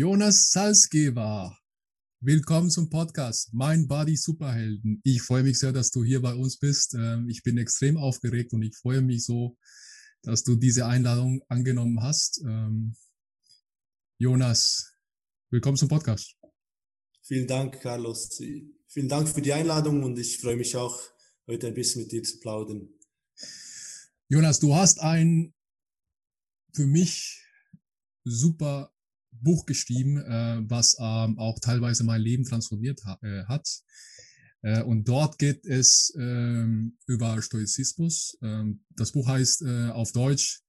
Jonas Salzgeber. Willkommen zum Podcast Mein Body Superhelden. Ich freue mich sehr, dass du hier bei uns bist. Ähm, ich bin extrem aufgeregt und ich freue mich so, dass du diese Einladung angenommen hast. Ähm, Jonas, willkommen zum Podcast. Vielen Dank, Carlos. Vielen Dank für die Einladung und ich freue mich auch, heute ein bisschen mit dir zu plaudern. Jonas, du hast ein für mich super Buch geschrieben, äh, was ähm, auch teilweise mein Leben transformiert ha äh, hat. Äh, und dort geht es ähm, über Stoizismus. Ähm, das Buch heißt äh, auf Deutsch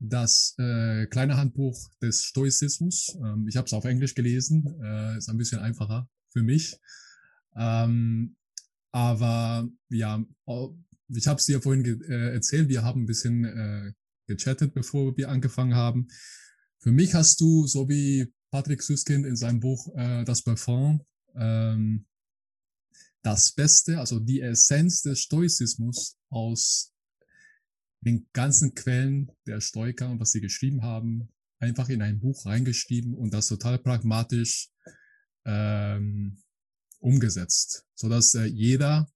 das äh, kleine Handbuch des Stoizismus. Ähm, ich habe es auf Englisch gelesen, äh, ist ein bisschen einfacher für mich. Ähm, aber ja, ich habe es dir vorhin äh, erzählt, wir haben ein bisschen äh, gechattet, bevor wir angefangen haben. Für mich hast du, so wie Patrick Süskind in seinem Buch äh, Das Parfum, ähm, das Beste, also die Essenz des Stoizismus aus den ganzen Quellen der Stoiker und was sie geschrieben haben, einfach in ein Buch reingeschrieben und das total pragmatisch ähm, umgesetzt, so dass äh, jeder,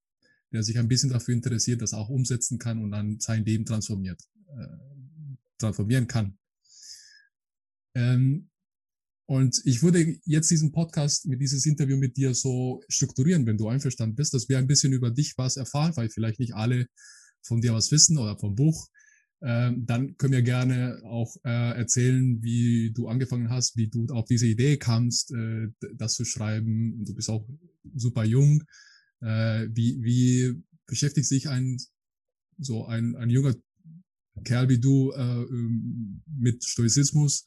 der sich ein bisschen dafür interessiert, das auch umsetzen kann und dann sein Leben transformiert, äh, transformieren kann. Ähm, und ich würde jetzt diesen Podcast mit dieses Interview mit dir so strukturieren, wenn du einverstanden bist, dass wir ein bisschen über dich was erfahren, weil vielleicht nicht alle von dir was wissen oder vom Buch. Ähm, dann können wir gerne auch äh, erzählen, wie du angefangen hast, wie du auf diese Idee kamst, äh, das zu schreiben. Du bist auch super jung. Äh, wie, wie beschäftigt sich ein so ein, ein junger Kerl wie du äh, ähm, mit Stoizismus?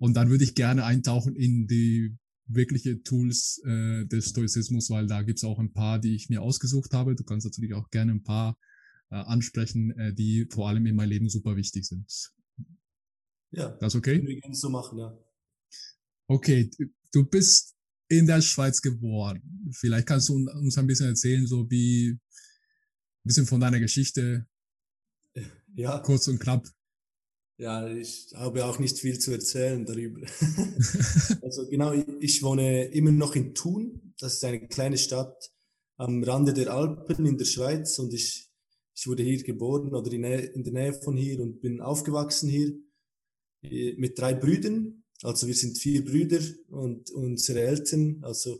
Und dann würde ich gerne eintauchen in die wirkliche Tools äh, des Stoizismus, weil da gibt's auch ein paar, die ich mir ausgesucht habe. Du kannst natürlich auch gerne ein paar äh, ansprechen, äh, die vor allem in meinem Leben super wichtig sind. Ja. Das okay? Können wir gerne so machen, ja. Okay, du bist in der Schweiz geboren. Vielleicht kannst du uns ein bisschen erzählen, so wie ein bisschen von deiner Geschichte. Ja. Kurz und knapp. Ja, ich habe auch nicht viel zu erzählen darüber. also genau, ich wohne immer noch in Thun. Das ist eine kleine Stadt am Rande der Alpen in der Schweiz und ich, ich wurde hier geboren oder in, in der Nähe von hier und bin aufgewachsen hier äh, mit drei Brüdern. Also wir sind vier Brüder und unsere Eltern. Also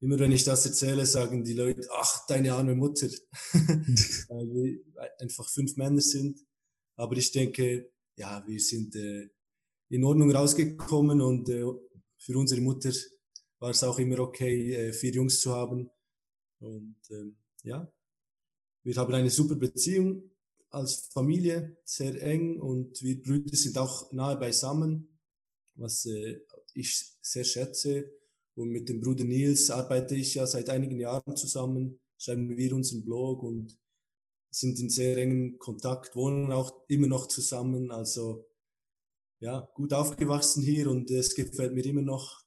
immer wenn ich das erzähle, sagen die Leute, ach, deine arme Mutter, weil wir einfach fünf Männer sind. Aber ich denke, ja, wir sind äh, in Ordnung rausgekommen und äh, für unsere Mutter war es auch immer okay, äh, vier Jungs zu haben. Und ähm, ja, wir haben eine super Beziehung als Familie, sehr eng und wir Brüder sind auch nahe beisammen, was äh, ich sehr schätze. Und mit dem Bruder Nils arbeite ich ja seit einigen Jahren zusammen, schreiben wir unseren Blog und sind in sehr engem Kontakt, wohnen auch immer noch zusammen. Also ja, gut aufgewachsen hier und es gefällt mir immer noch.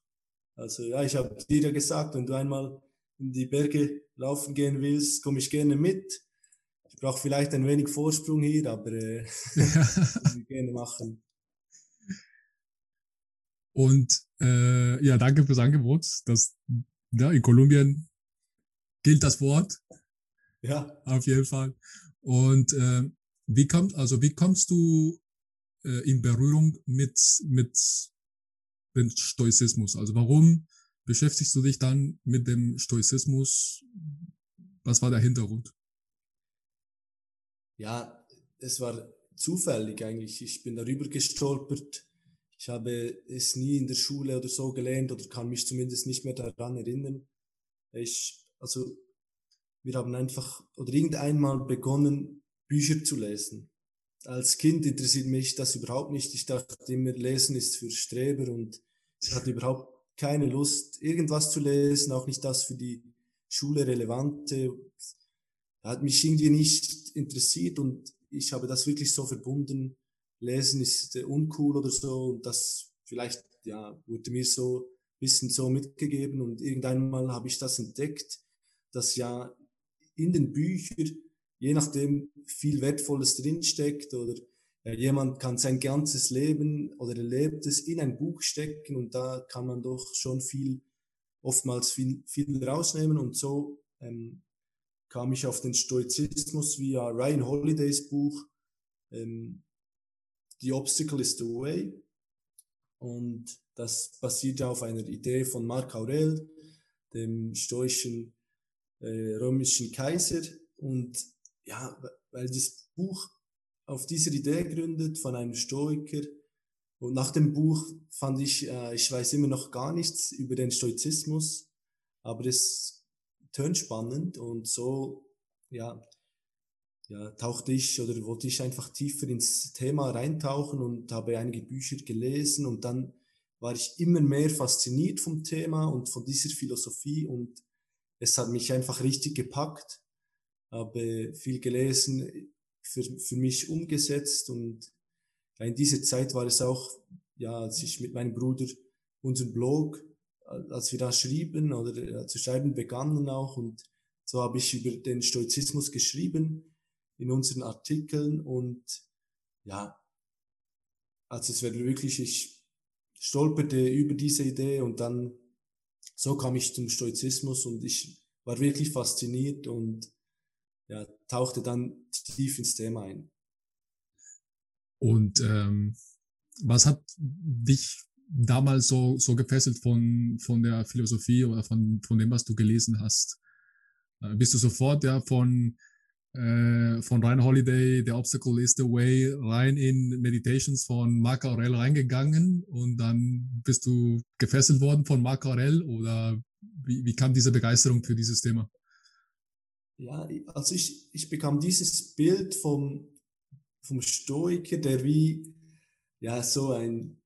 Also ja, ich habe dir ja gesagt, wenn du einmal in die Berge laufen gehen willst, komme ich gerne mit. Ich brauche vielleicht ein wenig Vorsprung hier, aber äh, ich gerne machen. Und äh, ja, danke fürs Angebot. Das, ja, in Kolumbien gilt das Wort. Ja. Auf jeden Fall. Und äh, wie kommt, also wie kommst du äh, in Berührung mit, mit dem Stoizismus? Also warum beschäftigst du dich dann mit dem Stoizismus? Was war der Hintergrund? Ja, es war zufällig eigentlich. Ich bin darüber gestolpert. Ich habe es nie in der Schule oder so gelernt oder kann mich zumindest nicht mehr daran erinnern. Ich, also wir haben einfach oder irgendeinmal begonnen, Bücher zu lesen. Als Kind interessiert mich das überhaupt nicht. Ich dachte immer, Lesen ist für Streber und ich hatte überhaupt keine Lust, irgendwas zu lesen, auch nicht das für die Schule relevante. Hat mich irgendwie nicht interessiert und ich habe das wirklich so verbunden. Lesen ist uncool oder so und das vielleicht, ja, wurde mir so ein bisschen so mitgegeben und irgendeinmal habe ich das entdeckt, dass ja in den Büchern, je nachdem viel Wertvolles drinsteckt oder jemand kann sein ganzes Leben oder erlebt es in ein Buch stecken und da kann man doch schon viel, oftmals viel, viel rausnehmen und so ähm, kam ich auf den Stoizismus via Ryan Holidays Buch ähm, The Obstacle is the Way und das basiert auf einer Idee von Marc Aurel, dem stoischen äh, römischen Kaiser. Und ja, weil das Buch auf dieser Idee gründet von einem Stoiker. Und nach dem Buch fand ich, äh, ich weiß immer noch gar nichts über den Stoizismus, aber es tönt spannend und so, ja, ja, tauchte ich oder wollte ich einfach tiefer ins Thema reintauchen und habe einige Bücher gelesen. Und dann war ich immer mehr fasziniert vom Thema und von dieser Philosophie. Und es hat mich einfach richtig gepackt. Habe viel gelesen, für, für mich umgesetzt und in dieser Zeit war es auch, ja, als ich mit meinem Bruder unseren Blog, als wir da schrieben oder zu schreiben begannen auch und so habe ich über den Stoizismus geschrieben in unseren Artikeln und ja, also es wäre wirklich, ich stolperte über diese Idee und dann so kam ich zum Stoizismus und ich war wirklich fasziniert und ja, tauchte dann tief ins Thema ein. Und ähm, was hat dich damals so, so gefesselt von, von der Philosophie oder von, von dem, was du gelesen hast? Äh, bist du sofort ja von, äh, von Ryan Holiday, The Obstacle is the Way, rein in Meditations von Marc Aurel reingegangen und dann bist du gefesselt worden von Marc Aurel oder wie, wie kam diese Begeisterung für dieses Thema? ja, also ich, ich bekam dieses Bild vom, vom Stoiker, der wie, ja, so ein,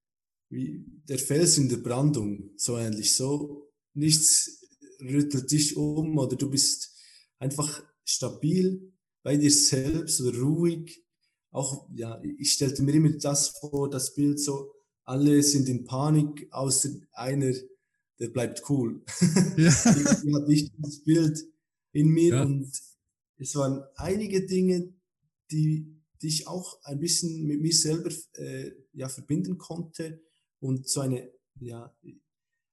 wie der Fels in der Brandung, so ähnlich, so nichts rüttelt dich um oder du bist einfach stabil bei dir selbst oder ruhig. Auch, ja, ich stellte mir immer das vor, das Bild so, alle sind in Panik, außer einer, der bleibt cool. Ja. ich, hatte nicht das Bild in mir ja. und es waren einige Dinge, die, die ich auch ein bisschen mit mir selber äh, ja, verbinden konnte und so eine, ja,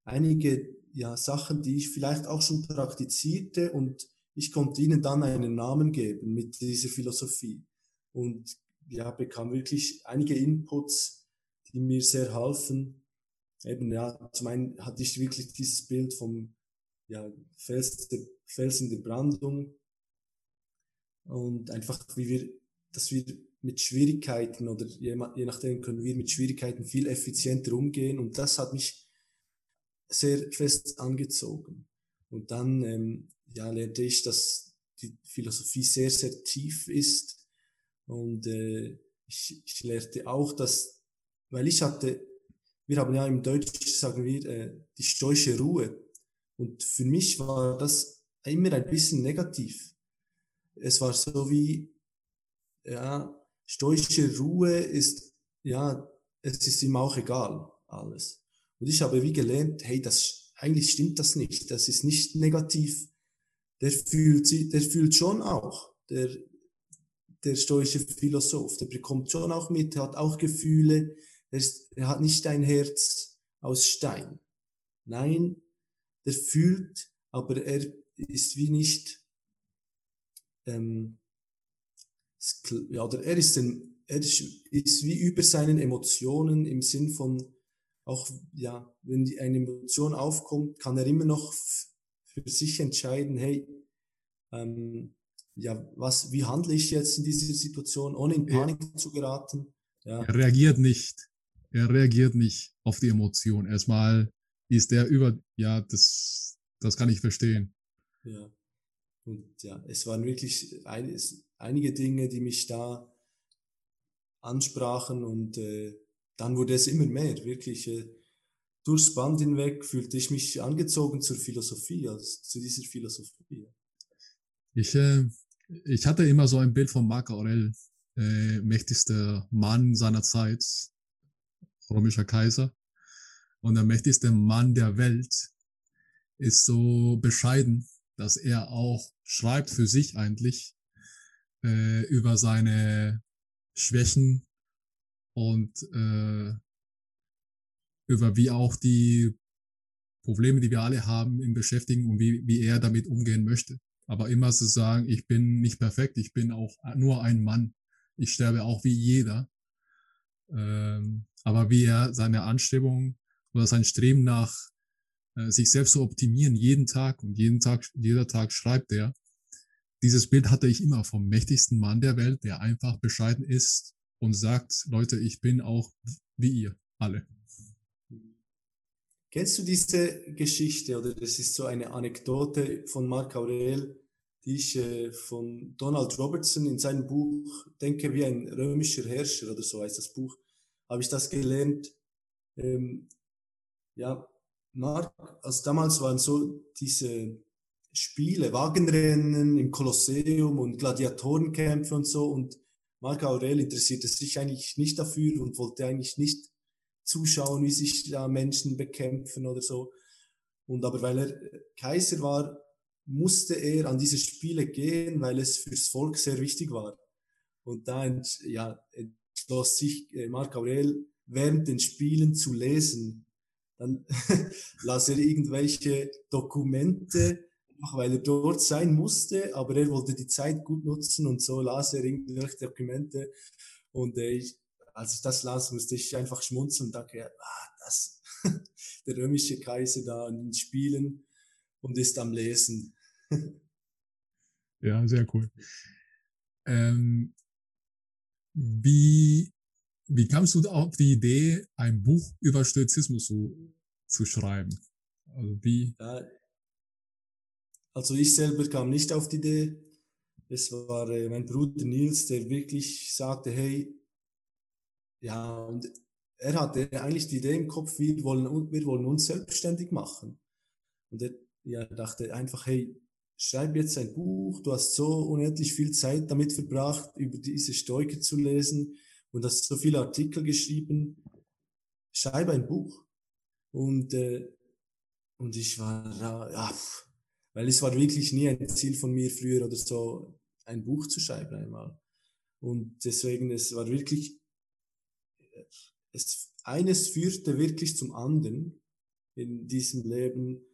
einige ja, Sachen, die ich vielleicht auch schon praktizierte und ich konnte ihnen dann einen Namen geben mit dieser Philosophie und ja, bekam wirklich einige Inputs, die mir sehr halfen. Eben, ja, zum einen hatte ich wirklich dieses Bild vom ja, Fels, der, Fels in der Brandung und einfach, wie wir, dass wir mit Schwierigkeiten oder je, je nachdem können wir mit Schwierigkeiten viel effizienter umgehen und das hat mich sehr fest angezogen. Und dann ähm, ja, lernte ich, dass die Philosophie sehr, sehr tief ist und äh, ich, ich lernte auch, dass, weil ich hatte, wir haben ja im Deutsch, sagen wir, äh, die stoische Ruhe. Und für mich war das immer ein bisschen negativ. Es war so wie, ja, stoische Ruhe ist, ja, es ist ihm auch egal, alles. Und ich habe wie gelernt, hey, das, eigentlich stimmt das nicht. Das ist nicht negativ. Der fühlt der fühlt schon auch, der, der stoische Philosoph, der bekommt schon auch mit, hat auch Gefühle, er, ist, er hat nicht ein Herz aus Stein. Nein, der fühlt, aber er ist wie nicht, ähm, ja, oder er ist, ein, er ist, ist wie über seinen Emotionen im Sinn von, auch, ja, wenn die, eine Emotion aufkommt, kann er immer noch für sich entscheiden, hey, ähm, ja, was, wie handle ich jetzt in dieser Situation, ohne in Panik ja. zu geraten? Ja. Er reagiert nicht. Er reagiert nicht auf die Emotion. Erstmal ist der über, ja, das, das kann ich verstehen. Ja. Und ja, es waren wirklich ein, es, einige Dinge, die mich da ansprachen und äh, dann wurde es immer mehr, wirklich. Äh, durchs Band hinweg fühlte ich mich angezogen zur Philosophie, also zu dieser Philosophie. Ich, äh, ich hatte immer so ein Bild von Marc Aurel, äh, mächtigster Mann seiner Zeit, römischer Kaiser und der mächtigste Mann der Welt ist so bescheiden, dass er auch schreibt für sich eigentlich äh, über seine Schwächen und äh, über wie auch die Probleme, die wir alle haben, ihn beschäftigen und wie, wie er damit umgehen möchte. Aber immer zu sagen, ich bin nicht perfekt, ich bin auch nur ein Mann. Ich sterbe auch wie jeder. Ähm, aber wie er seine Anstrebung oder sein Streben nach äh, sich selbst zu optimieren, jeden Tag und jeden Tag, jeder Tag schreibt er. Dieses Bild hatte ich immer vom mächtigsten Mann der Welt, der einfach bescheiden ist und sagt, Leute, ich bin auch wie ihr alle. Kennst du diese Geschichte oder das ist so eine Anekdote von Marc Aurel, die ich äh, von Donald Robertson in seinem Buch Denke wie ein römischer Herrscher oder so heißt das Buch, habe ich das gelernt. Ähm, ja, Mark, also damals waren so diese Spiele, Wagenrennen im Kolosseum und Gladiatorenkämpfe und so und Marc Aurel interessierte sich eigentlich nicht dafür und wollte eigentlich nicht zuschauen, wie sich da Menschen bekämpfen oder so. Und aber weil er Kaiser war, musste er an diese Spiele gehen, weil es fürs Volk sehr wichtig war. Und da ja, entschloss sich äh, Marc Aurel während den Spielen zu lesen. Dann las er irgendwelche Dokumente, einfach weil er dort sein musste, aber er wollte die Zeit gut nutzen und so las er irgendwelche Dokumente. Und äh, ich, als ich das las, musste ich einfach schmunzeln und dachte, ah, das, der römische Kaiser da an den Spielen und ist am Lesen. ja, sehr cool. Ähm, wie, wie kamst du auf die Idee, ein Buch über Stoizismus zu, zu schreiben? Also wie? Ja, also ich selber kam nicht auf die Idee. Es war äh, mein Bruder Nils, der wirklich sagte, hey, ja, und er hatte eigentlich die Idee im Kopf, wir wollen, wir wollen uns selbstständig machen. Und er ja, dachte einfach, hey, schreib jetzt ein Buch, du hast so unendlich viel Zeit damit verbracht, über diese Stoiker zu lesen und hast so viele Artikel geschrieben, schreib ein Buch. Und, äh, und ich war, ja, weil es war wirklich nie ein Ziel von mir früher oder so, ein Buch zu schreiben einmal. Und deswegen, es war wirklich es, eines führte wirklich zum anderen in diesem Leben.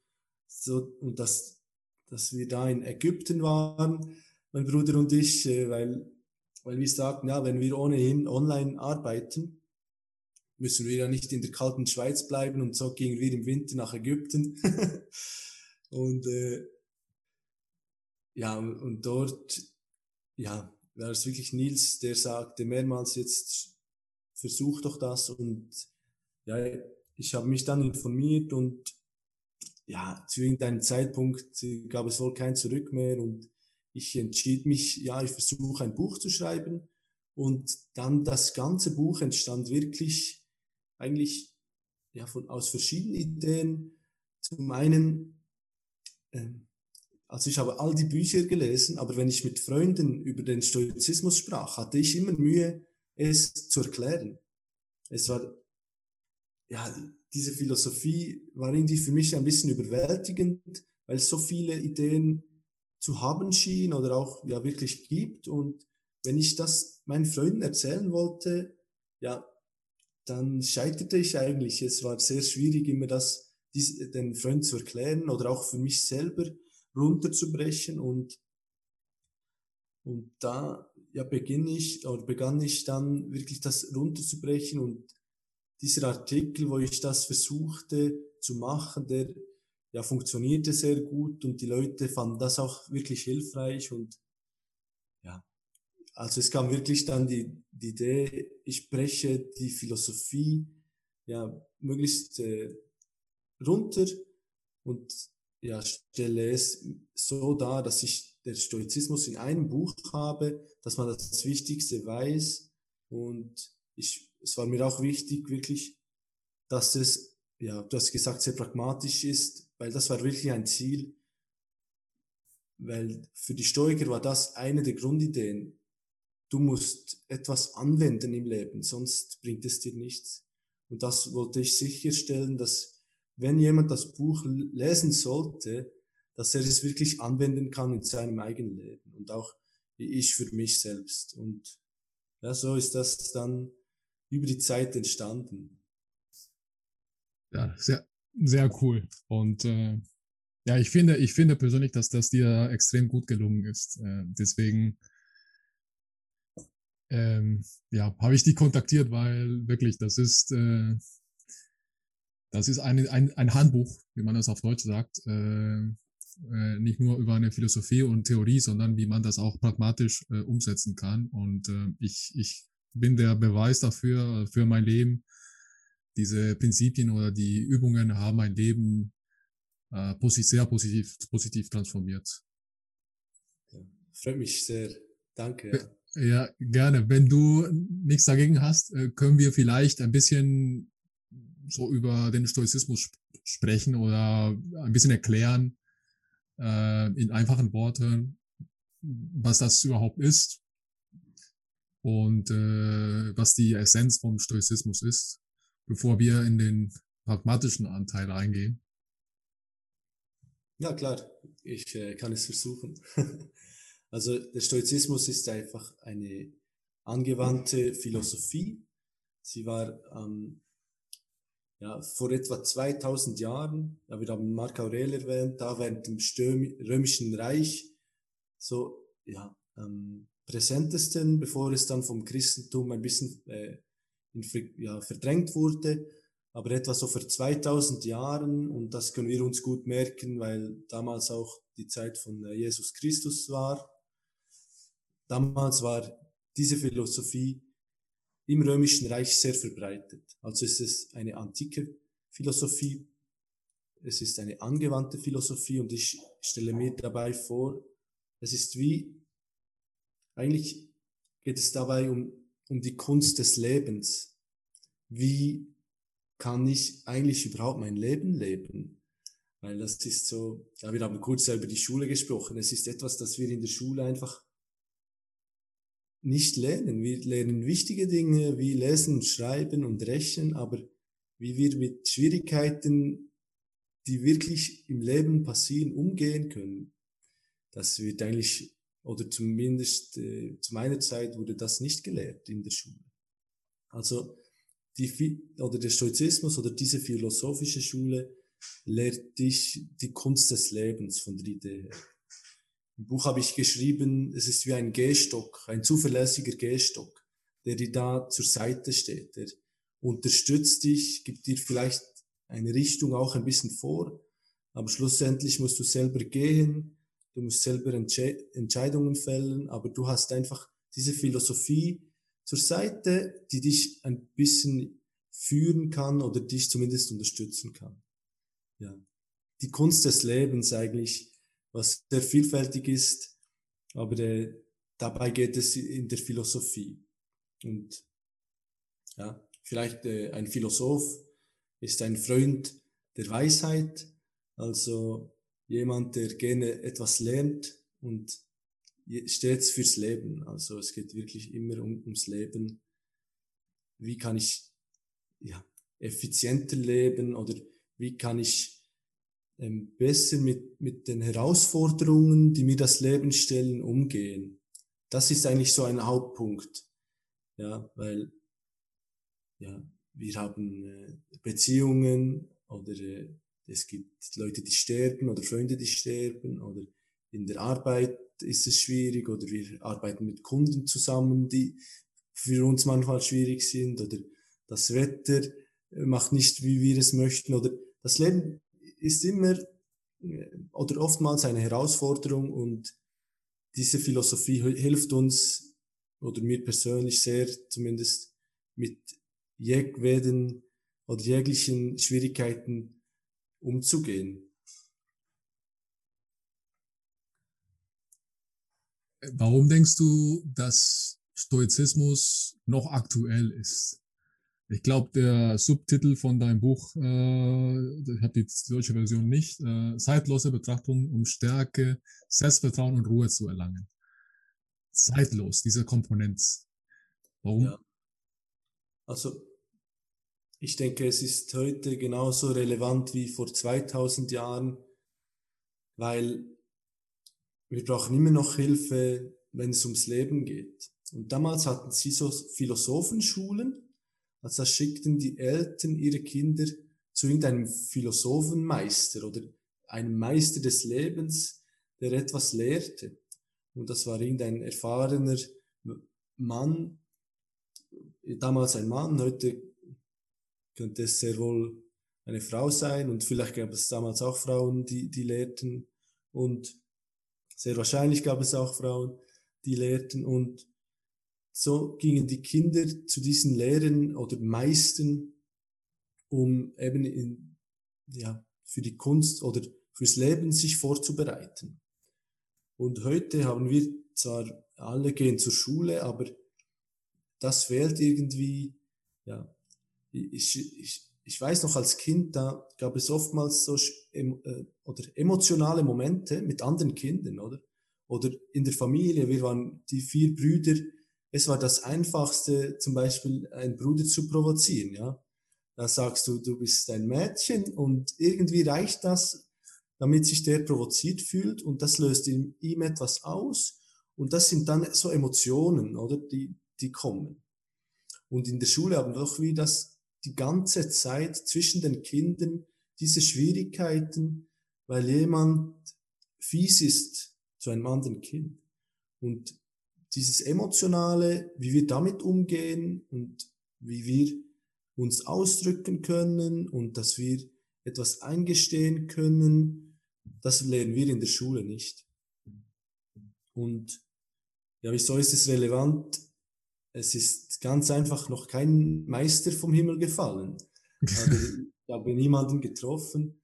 So, und das, dass wir da in Ägypten waren, mein Bruder und ich, äh, weil, weil wir sagten, ja, wenn wir ohnehin online arbeiten, müssen wir ja nicht in der kalten Schweiz bleiben und so gingen wir im Winter nach Ägypten. und äh, ja, und dort, ja, war es wirklich Nils, der sagte mehrmals jetzt, versuch doch das und ja, ich habe mich dann informiert und ja, zu irgendeinem Zeitpunkt gab es wohl kein Zurück mehr und ich entschied mich, ja, ich versuche ein Buch zu schreiben und dann das ganze Buch entstand wirklich eigentlich ja, von, aus verschiedenen Ideen. Zum einen, ähm, also ich habe all die Bücher gelesen, aber wenn ich mit Freunden über den Stoizismus sprach, hatte ich immer Mühe, es zu erklären. Es war, ja, diese Philosophie war irgendwie für mich ein bisschen überwältigend, weil es so viele Ideen zu haben schien oder auch ja wirklich gibt. Und wenn ich das meinen Freunden erzählen wollte, ja, dann scheiterte ich eigentlich. Es war sehr schwierig, immer das den Freunden zu erklären oder auch für mich selber runterzubrechen. Und, und da ja, beginne ich oder begann ich dann wirklich das runterzubrechen und dieser Artikel, wo ich das versuchte zu machen, der ja funktionierte sehr gut und die Leute fanden das auch wirklich hilfreich und ja, also es kam wirklich dann die, die Idee, ich breche die Philosophie ja möglichst äh, runter und ja stelle es so dar, dass ich der Stoizismus in einem Buch habe, dass man das Wichtigste weiß. Und ich, es war mir auch wichtig, wirklich, dass es, ja, du hast gesagt, sehr pragmatisch ist, weil das war wirklich ein Ziel. Weil für die Stoiker war das eine der Grundideen. Du musst etwas anwenden im Leben, sonst bringt es dir nichts. Und das wollte ich sicherstellen, dass wenn jemand das Buch lesen sollte, dass er es wirklich anwenden kann in seinem eigenen Leben und auch wie ich für mich selbst. Und ja, so ist das dann über die Zeit entstanden. Ja, sehr, sehr cool. Und äh, ja, ich finde, ich finde persönlich, dass das dir extrem gut gelungen ist. Äh, deswegen ähm, ja, habe ich dich kontaktiert, weil wirklich, das ist, äh, das ist eine, ein, ein Handbuch, wie man das auf Deutsch sagt, äh, äh, nicht nur über eine Philosophie und Theorie, sondern wie man das auch pragmatisch äh, umsetzen kann. Und äh, ich, ich bin der Beweis dafür, für mein Leben. Diese Prinzipien oder die Übungen haben mein Leben äh, sehr positiv, positiv transformiert. Ja, freut mich sehr. Danke. Ja. ja, gerne. Wenn du nichts dagegen hast, äh, können wir vielleicht ein bisschen so über den Stoizismus sp sprechen oder ein bisschen erklären äh, in einfachen Worten, was das überhaupt ist und äh, was die Essenz vom Stoizismus ist, bevor wir in den pragmatischen Anteil eingehen. Ja, klar, ich äh, kann es versuchen. also der Stoizismus ist einfach eine angewandte Philosophie. Sie war ähm, ja, vor etwa 2000 Jahren, ja, wir haben Marc Aurel erwähnt, da während dem Stürm Römischen Reich so ja, ähm, präsentesten, bevor es dann vom Christentum ein bisschen äh, in, ja, verdrängt wurde aber etwa so vor 2000 Jahren, und das können wir uns gut merken, weil damals auch die Zeit von äh, Jesus Christus war. Damals war diese Philosophie im Römischen Reich sehr verbreitet. Also ist es eine antike Philosophie, es ist eine angewandte Philosophie und ich stelle mir dabei vor, es ist wie, eigentlich geht es dabei um, um die Kunst des Lebens. Wie kann ich eigentlich überhaupt mein Leben leben? Weil das ist so, ja, wir haben kurz über die Schule gesprochen. Es ist etwas, das wir in der Schule einfach nicht lernen. Wir lernen wichtige Dinge wie Lesen, Schreiben und Rechnen, aber wie wir mit Schwierigkeiten, die wirklich im Leben passieren, umgehen können, das wird eigentlich, oder zumindest äh, zu meiner Zeit wurde das nicht gelehrt in der Schule. Also die, oder der Stoizismus oder diese philosophische Schule lehrt dich die Kunst des Lebens von der Idee her. Im Buch habe ich geschrieben, es ist wie ein Gehstock, ein zuverlässiger Gehstock, der dir da zur Seite steht, der unterstützt dich, gibt dir vielleicht eine Richtung auch ein bisschen vor, aber schlussendlich musst du selber gehen, du musst selber Entsche Entscheidungen fällen, aber du hast einfach diese Philosophie, zur Seite, die dich ein bisschen führen kann oder dich zumindest unterstützen kann. Ja. Die Kunst des Lebens eigentlich, was sehr vielfältig ist, aber äh, dabei geht es in der Philosophie. Und ja, vielleicht äh, ein Philosoph ist ein Freund der Weisheit, also jemand, der gerne etwas lernt und stets fürs Leben. Also es geht wirklich immer um, ums Leben. Wie kann ich ja, effizienter leben oder wie kann ich ähm, besser mit, mit den Herausforderungen, die mir das Leben stellen, umgehen. Das ist eigentlich so ein Hauptpunkt. Ja, weil ja, wir haben äh, Beziehungen oder äh, es gibt Leute, die sterben oder Freunde, die sterben oder in der Arbeit ist es schwierig oder wir arbeiten mit Kunden zusammen, die für uns manchmal schwierig sind oder das Wetter macht nicht, wie wir es möchten oder das Leben ist immer äh, oder oftmals eine Herausforderung und diese Philosophie hilft uns oder mir persönlich sehr zumindest mit jedweden oder jeglichen Schwierigkeiten umzugehen. Warum denkst du, dass Stoizismus noch aktuell ist? Ich glaube, der Subtitel von deinem Buch, äh, ich habe die deutsche Version nicht, äh, zeitlose Betrachtung, um Stärke, Selbstvertrauen und Ruhe zu erlangen. Zeitlos, diese Komponent. Warum? Ja. Also, ich denke, es ist heute genauso relevant wie vor 2000 Jahren, weil wir brauchen immer noch Hilfe, wenn es ums Leben geht. Und damals hatten sie so Philosophenschulen, als schickten die Eltern ihre Kinder zu irgendeinem Philosophenmeister oder einem Meister des Lebens, der etwas lehrte. Und das war irgendein erfahrener Mann, damals ein Mann, heute könnte es sehr wohl eine Frau sein und vielleicht gab es damals auch Frauen, die, die lehrten und sehr wahrscheinlich gab es auch Frauen, die lehrten und so gingen die Kinder zu diesen Lehrern oder Meistern, um eben in, ja, für die Kunst oder fürs Leben sich vorzubereiten. Und heute haben wir zwar alle gehen zur Schule, aber das fehlt irgendwie, ja, ich, ich, ich weiß noch als Kind, da gab es oftmals so äh, oder emotionale Momente mit anderen Kindern, oder? Oder in der Familie, wir waren die vier Brüder, es war das Einfachste, zum Beispiel einen Bruder zu provozieren, ja. Da sagst du, du bist ein Mädchen und irgendwie reicht das, damit sich der provoziert fühlt und das löst in ihm etwas aus und das sind dann so Emotionen, oder, die, die kommen. Und in der Schule haben wir doch wie das die ganze Zeit zwischen den Kindern diese Schwierigkeiten, weil jemand fies ist zu einem anderen Kind. Und dieses Emotionale, wie wir damit umgehen und wie wir uns ausdrücken können und dass wir etwas eingestehen können, das lernen wir in der Schule nicht. Und ja, wieso ist es relevant? Es ist ganz einfach noch kein Meister vom Himmel gefallen. Also, ich habe niemanden getroffen,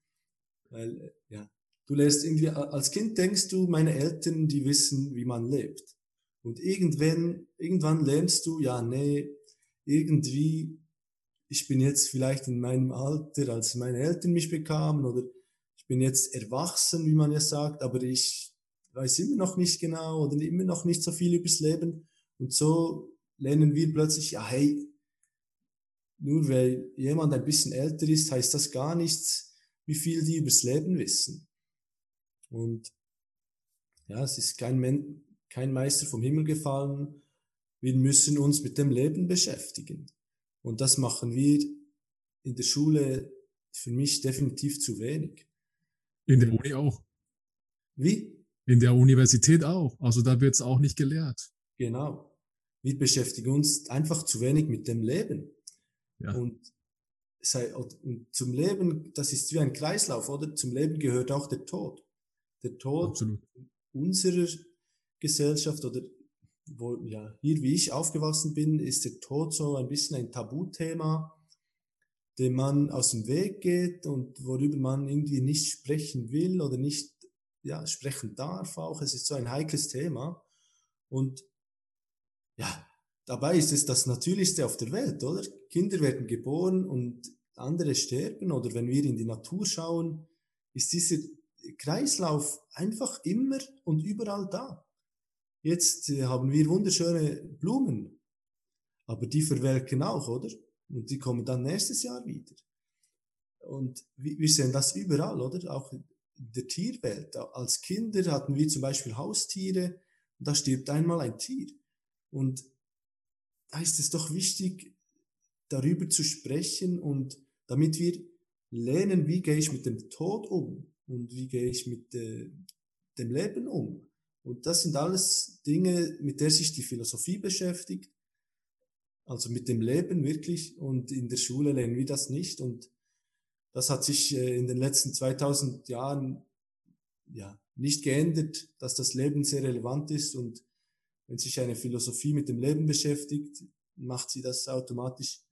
weil, ja, du lässt irgendwie, als Kind denkst du, meine Eltern, die wissen, wie man lebt. Und irgendwann, irgendwann lernst du, ja, nee, irgendwie, ich bin jetzt vielleicht in meinem Alter, als meine Eltern mich bekamen, oder ich bin jetzt erwachsen, wie man ja sagt, aber ich weiß immer noch nicht genau oder immer noch nicht so viel übers Leben. Und so lernen wir plötzlich, ja, hey, nur weil jemand ein bisschen älter ist, heißt das gar nichts, wie viel die übers Leben wissen. Und ja, es ist kein, kein Meister vom Himmel gefallen. Wir müssen uns mit dem Leben beschäftigen. Und das machen wir in der Schule für mich definitiv zu wenig. In der Uni auch. Wie? In der Universität auch. Also da wird es auch nicht gelehrt. Genau. Wir beschäftigen uns einfach zu wenig mit dem Leben. Ja. Und, sei, und zum Leben, das ist wie ein Kreislauf, oder? Zum Leben gehört auch der Tod. Der Tod Absolut. unserer Gesellschaft oder wo, ja, hier wie ich aufgewachsen bin, ist der Tod so ein bisschen ein Tabuthema, dem man aus dem Weg geht und worüber man irgendwie nicht sprechen will oder nicht ja, sprechen darf auch. Es ist so ein heikles Thema. Und ja, dabei ist es das Natürlichste auf der Welt, oder? Kinder werden geboren und andere sterben. Oder wenn wir in die Natur schauen, ist dieser Kreislauf einfach immer und überall da. Jetzt äh, haben wir wunderschöne Blumen, aber die verwelken auch, oder? Und die kommen dann nächstes Jahr wieder. Und wir sehen das überall, oder? Auch in der Tierwelt. Als Kinder hatten wir zum Beispiel Haustiere, und da stirbt einmal ein Tier. Und da ist es doch wichtig, darüber zu sprechen und damit wir lernen, wie gehe ich mit dem Tod um und wie gehe ich mit äh, dem Leben um. Und das sind alles Dinge, mit der sich die Philosophie beschäftigt, also mit dem Leben wirklich. Und in der Schule lernen wir das nicht. Und das hat sich äh, in den letzten 2000 Jahren ja nicht geändert, dass das Leben sehr relevant ist und wenn sich eine Philosophie mit dem Leben beschäftigt, macht sie das automatisch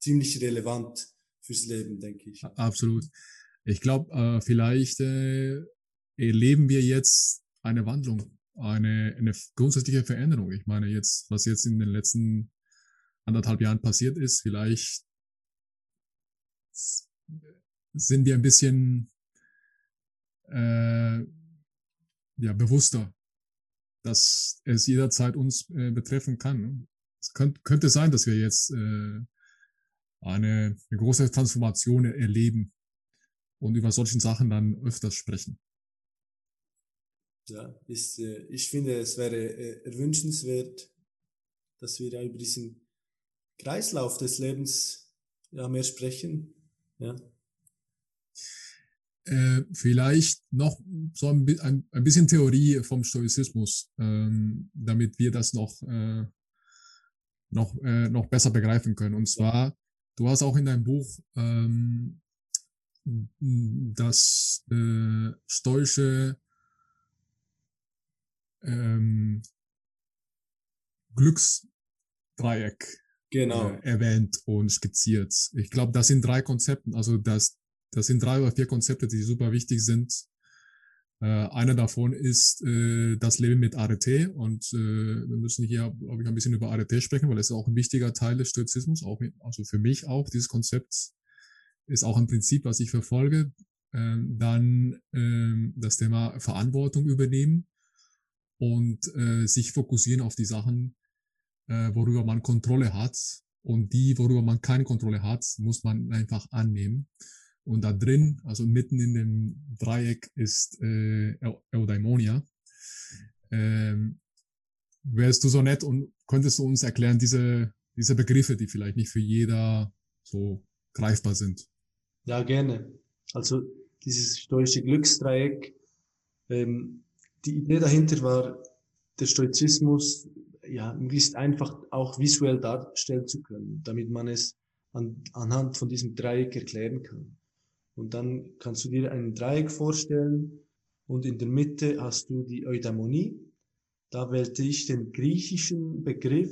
ziemlich relevant fürs Leben, denke ich. Absolut. Ich glaube, äh, vielleicht äh, erleben wir jetzt eine Wandlung, eine, eine grundsätzliche Veränderung. Ich meine jetzt, was jetzt in den letzten anderthalb Jahren passiert ist, vielleicht sind wir ein bisschen äh, ja, bewusster dass es jederzeit uns äh, betreffen kann. Es könnt, könnte sein, dass wir jetzt äh, eine, eine große Transformation erleben und über solchen Sachen dann öfters sprechen. Ja, ist, äh, ich finde, es wäre äh, erwünschenswert, dass wir über diesen Kreislauf des Lebens ja, mehr sprechen. Ja. Äh, vielleicht noch so ein, ein, ein, bisschen Theorie vom Stoizismus, ähm, damit wir das noch, äh, noch, äh, noch besser begreifen können. Und zwar, du hast auch in deinem Buch ähm, das äh, stoische ähm, Glücksdreieck genau. äh, erwähnt und skizziert. Ich glaube, das sind drei Konzepten, also das, das sind drei oder vier Konzepte, die super wichtig sind. Äh, einer davon ist äh, das Leben mit Arete und äh, wir müssen hier, glaube ich, ein bisschen über Arete sprechen, weil es ist auch ein wichtiger Teil des Stoizismus, auch, also für mich auch, dieses Konzept ist auch ein Prinzip, was ich verfolge. Ähm, dann ähm, das Thema Verantwortung übernehmen und äh, sich fokussieren auf die Sachen, äh, worüber man Kontrolle hat. Und die, worüber man keine Kontrolle hat, muss man einfach annehmen. Und da drin, also mitten in dem Dreieck, ist äh, Eudaimonia. Ähm, wärst du so nett und könntest du uns erklären, diese, diese Begriffe, die vielleicht nicht für jeder so greifbar sind? Ja, gerne. Also dieses stoische Glücksdreieck, ähm, die Idee dahinter war, der Stoizismus ja, möglichst einfach auch visuell darstellen zu können, damit man es an, anhand von diesem Dreieck erklären kann. Und dann kannst du dir ein Dreieck vorstellen und in der Mitte hast du die Eudaimonie. Da wählte ich den griechischen Begriff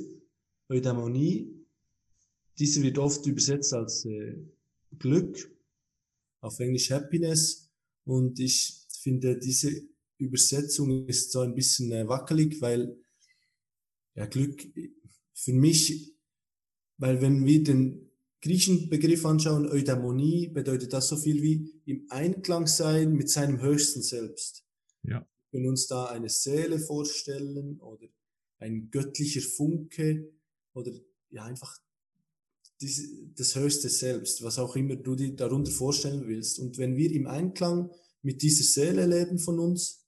Eudaimonie. Dieser wird oft übersetzt als äh, Glück, auf Englisch Happiness. Und ich finde, diese Übersetzung ist so ein bisschen äh, wackelig, weil ja, Glück für mich, weil wenn wir den griechischen Begriff anschauen, Eudaimonie, bedeutet das so viel wie im Einklang sein mit seinem höchsten Selbst. Ja. Wir können uns da eine Seele vorstellen oder ein göttlicher Funke oder ja einfach das höchste Selbst, was auch immer du dir darunter vorstellen willst. Und wenn wir im Einklang mit dieser Seele leben von uns,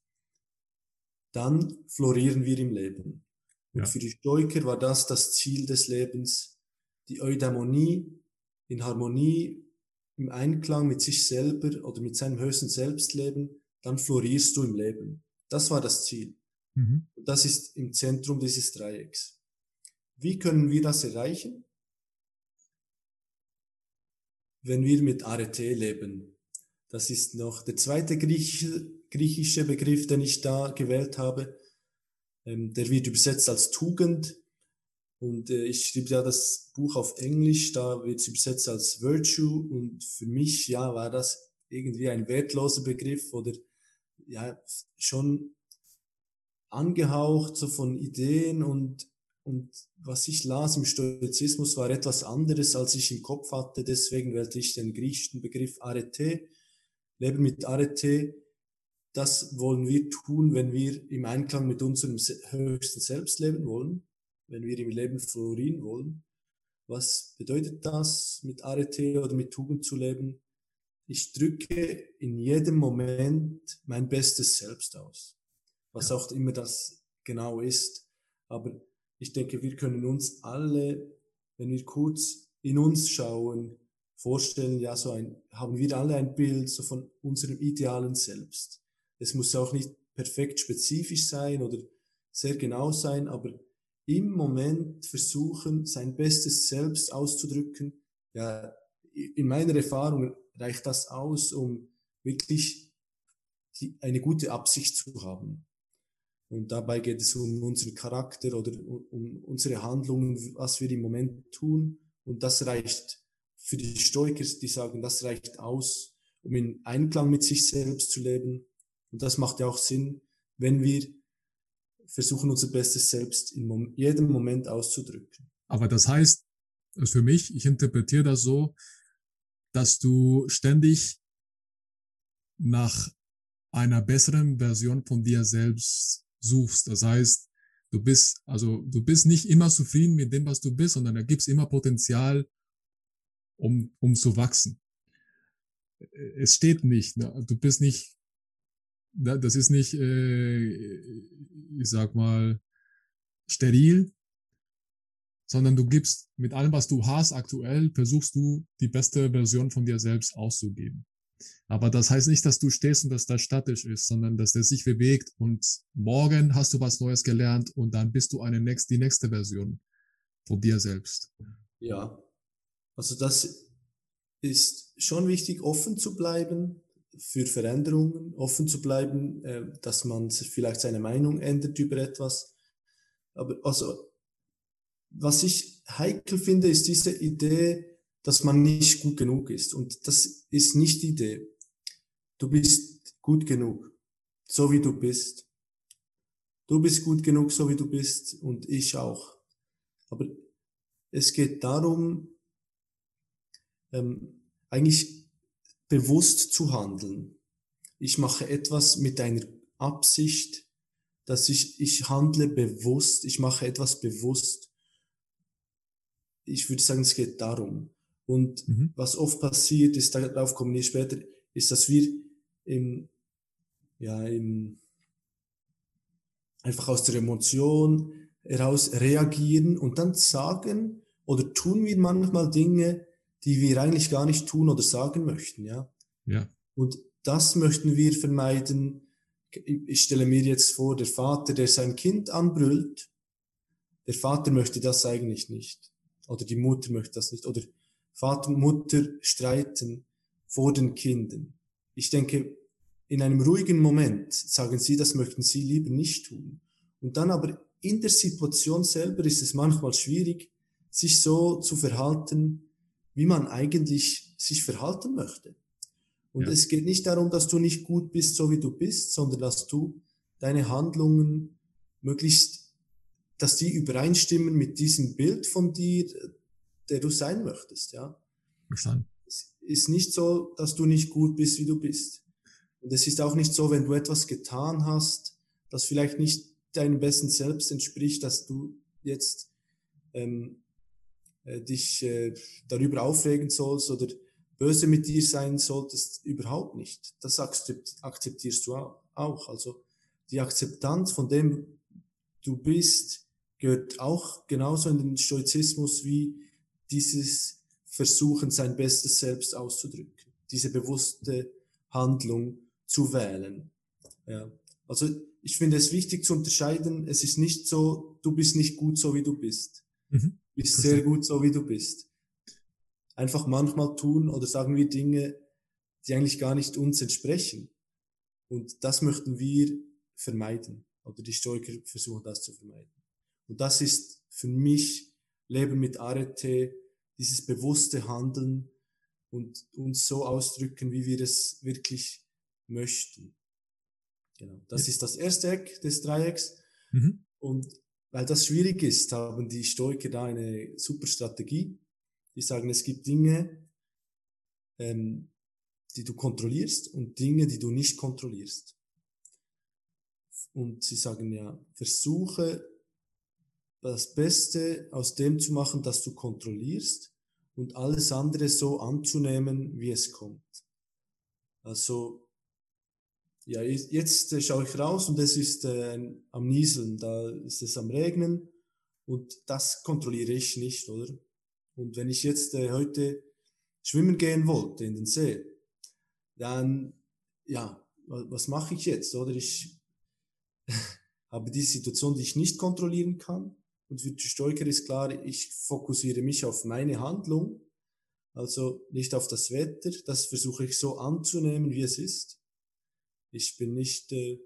dann florieren wir im Leben. Und ja. für die Stoiker war das das Ziel des Lebens, die Eudaimonie in Harmonie, im Einklang mit sich selber oder mit seinem höchsten Selbstleben, dann florierst du im Leben. Das war das Ziel. Mhm. Und das ist im Zentrum dieses Dreiecks. Wie können wir das erreichen? Wenn wir mit Arete leben. Das ist noch der zweite griechische, griechische Begriff, den ich da gewählt habe. Ähm, der wird übersetzt als Tugend. Und äh, ich schrieb ja das Buch auf Englisch, da wird es übersetzt als Virtue. Und für mich, ja, war das irgendwie ein wertloser Begriff oder ja, schon angehaucht so von Ideen und, und was ich las im Stoizismus war etwas anderes, als ich im Kopf hatte. Deswegen wählte ich den griechischen Begriff Arete. Leben mit Arete das wollen wir tun, wenn wir im Einklang mit unserem höchsten Selbst leben wollen, wenn wir im Leben florieren wollen. Was bedeutet das, mit Arete oder mit Tugend zu leben? Ich drücke in jedem Moment mein bestes Selbst aus, was auch immer das genau ist. Aber ich denke, wir können uns alle, wenn wir kurz in uns schauen, vorstellen, ja, so ein, haben wir alle ein Bild so von unserem idealen Selbst. Es muss auch nicht perfekt spezifisch sein oder sehr genau sein, aber im Moment versuchen, sein bestes Selbst auszudrücken. Ja, in meiner Erfahrung reicht das aus, um wirklich die, eine gute Absicht zu haben. Und dabei geht es um unseren Charakter oder um unsere Handlungen, was wir im Moment tun. Und das reicht für die Stoiker, die sagen, das reicht aus, um in Einklang mit sich selbst zu leben und das macht ja auch Sinn, wenn wir versuchen, unser Bestes selbst in jedem Moment auszudrücken. Aber das heißt, für mich, ich interpretiere das so, dass du ständig nach einer besseren Version von dir selbst suchst. Das heißt, du bist, also du bist nicht immer zufrieden mit dem, was du bist, sondern da gibt's immer Potenzial, um, um zu wachsen. Es steht nicht, ne? du bist nicht das ist nicht, äh, ich sag mal, steril, sondern du gibst mit allem, was du hast aktuell, versuchst du die beste Version von dir selbst auszugeben. Aber das heißt nicht, dass du stehst und dass das statisch ist, sondern dass der sich bewegt und morgen hast du was Neues gelernt und dann bist du eine next, die nächste Version von dir selbst. Ja, also das ist schon wichtig, offen zu bleiben für Veränderungen, offen zu bleiben, äh, dass man vielleicht seine Meinung ändert über etwas. Aber also, was ich heikel finde, ist diese Idee, dass man nicht gut genug ist. Und das ist nicht die Idee. Du bist gut genug, so wie du bist. Du bist gut genug, so wie du bist und ich auch. Aber es geht darum, ähm, eigentlich bewusst zu handeln. Ich mache etwas mit einer Absicht, dass ich, ich handle bewusst, ich mache etwas bewusst. Ich würde sagen, es geht darum. Und mhm. was oft passiert ist, darauf kommen wir später, ist, dass wir im, ja, im, einfach aus der Emotion heraus reagieren und dann sagen oder tun wir manchmal Dinge, die wir eigentlich gar nicht tun oder sagen möchten, ja. Ja. Und das möchten wir vermeiden. Ich stelle mir jetzt vor, der Vater, der sein Kind anbrüllt, der Vater möchte das eigentlich nicht. Oder die Mutter möchte das nicht. Oder Vater und Mutter streiten vor den Kindern. Ich denke, in einem ruhigen Moment sagen sie, das möchten sie lieber nicht tun. Und dann aber in der Situation selber ist es manchmal schwierig, sich so zu verhalten, wie man eigentlich sich verhalten möchte. Und ja. es geht nicht darum, dass du nicht gut bist, so wie du bist, sondern dass du deine Handlungen möglichst, dass die übereinstimmen mit diesem Bild von dir, der du sein möchtest, ja. Verstanden. Es ist nicht so, dass du nicht gut bist, wie du bist. Und es ist auch nicht so, wenn du etwas getan hast, das vielleicht nicht deinem besten Selbst entspricht, dass du jetzt ähm, äh, dich äh, darüber aufregen sollst oder böse mit dir sein solltest, überhaupt nicht. Das akzeptierst du auch. Also die Akzeptanz von dem du bist, gehört auch genauso in den Stoizismus wie dieses Versuchen, sein bestes Selbst auszudrücken, diese bewusste Handlung zu wählen. Ja. Also ich finde es wichtig zu unterscheiden, es ist nicht so, du bist nicht gut so wie du bist. Mhm. Bist sehr gut so wie du bist. Einfach manchmal tun oder sagen wir Dinge, die eigentlich gar nicht uns entsprechen. Und das möchten wir vermeiden. Oder die Stoiker versuchen das zu vermeiden. Und das ist für mich Leben mit Arete, dieses bewusste Handeln und uns so ausdrücken, wie wir es wirklich möchten. Genau. Das ja. ist das erste Eck des Dreiecks. Mhm. Und weil das schwierig ist, haben die Stoiker da eine super Strategie. Die sagen, es gibt Dinge, ähm, die du kontrollierst und Dinge, die du nicht kontrollierst. Und sie sagen ja, versuche das Beste aus dem zu machen, das du kontrollierst und alles andere so anzunehmen, wie es kommt. Also, ja, jetzt schaue ich raus und es ist äh, am Nieseln, da ist es am Regnen und das kontrolliere ich nicht, oder? Und wenn ich jetzt äh, heute schwimmen gehen wollte in den See, dann, ja, was mache ich jetzt, oder? Ich habe die Situation, die ich nicht kontrollieren kann und für die Stoiker ist klar, ich fokussiere mich auf meine Handlung, also nicht auf das Wetter. Das versuche ich so anzunehmen, wie es ist. Ich bin nicht äh,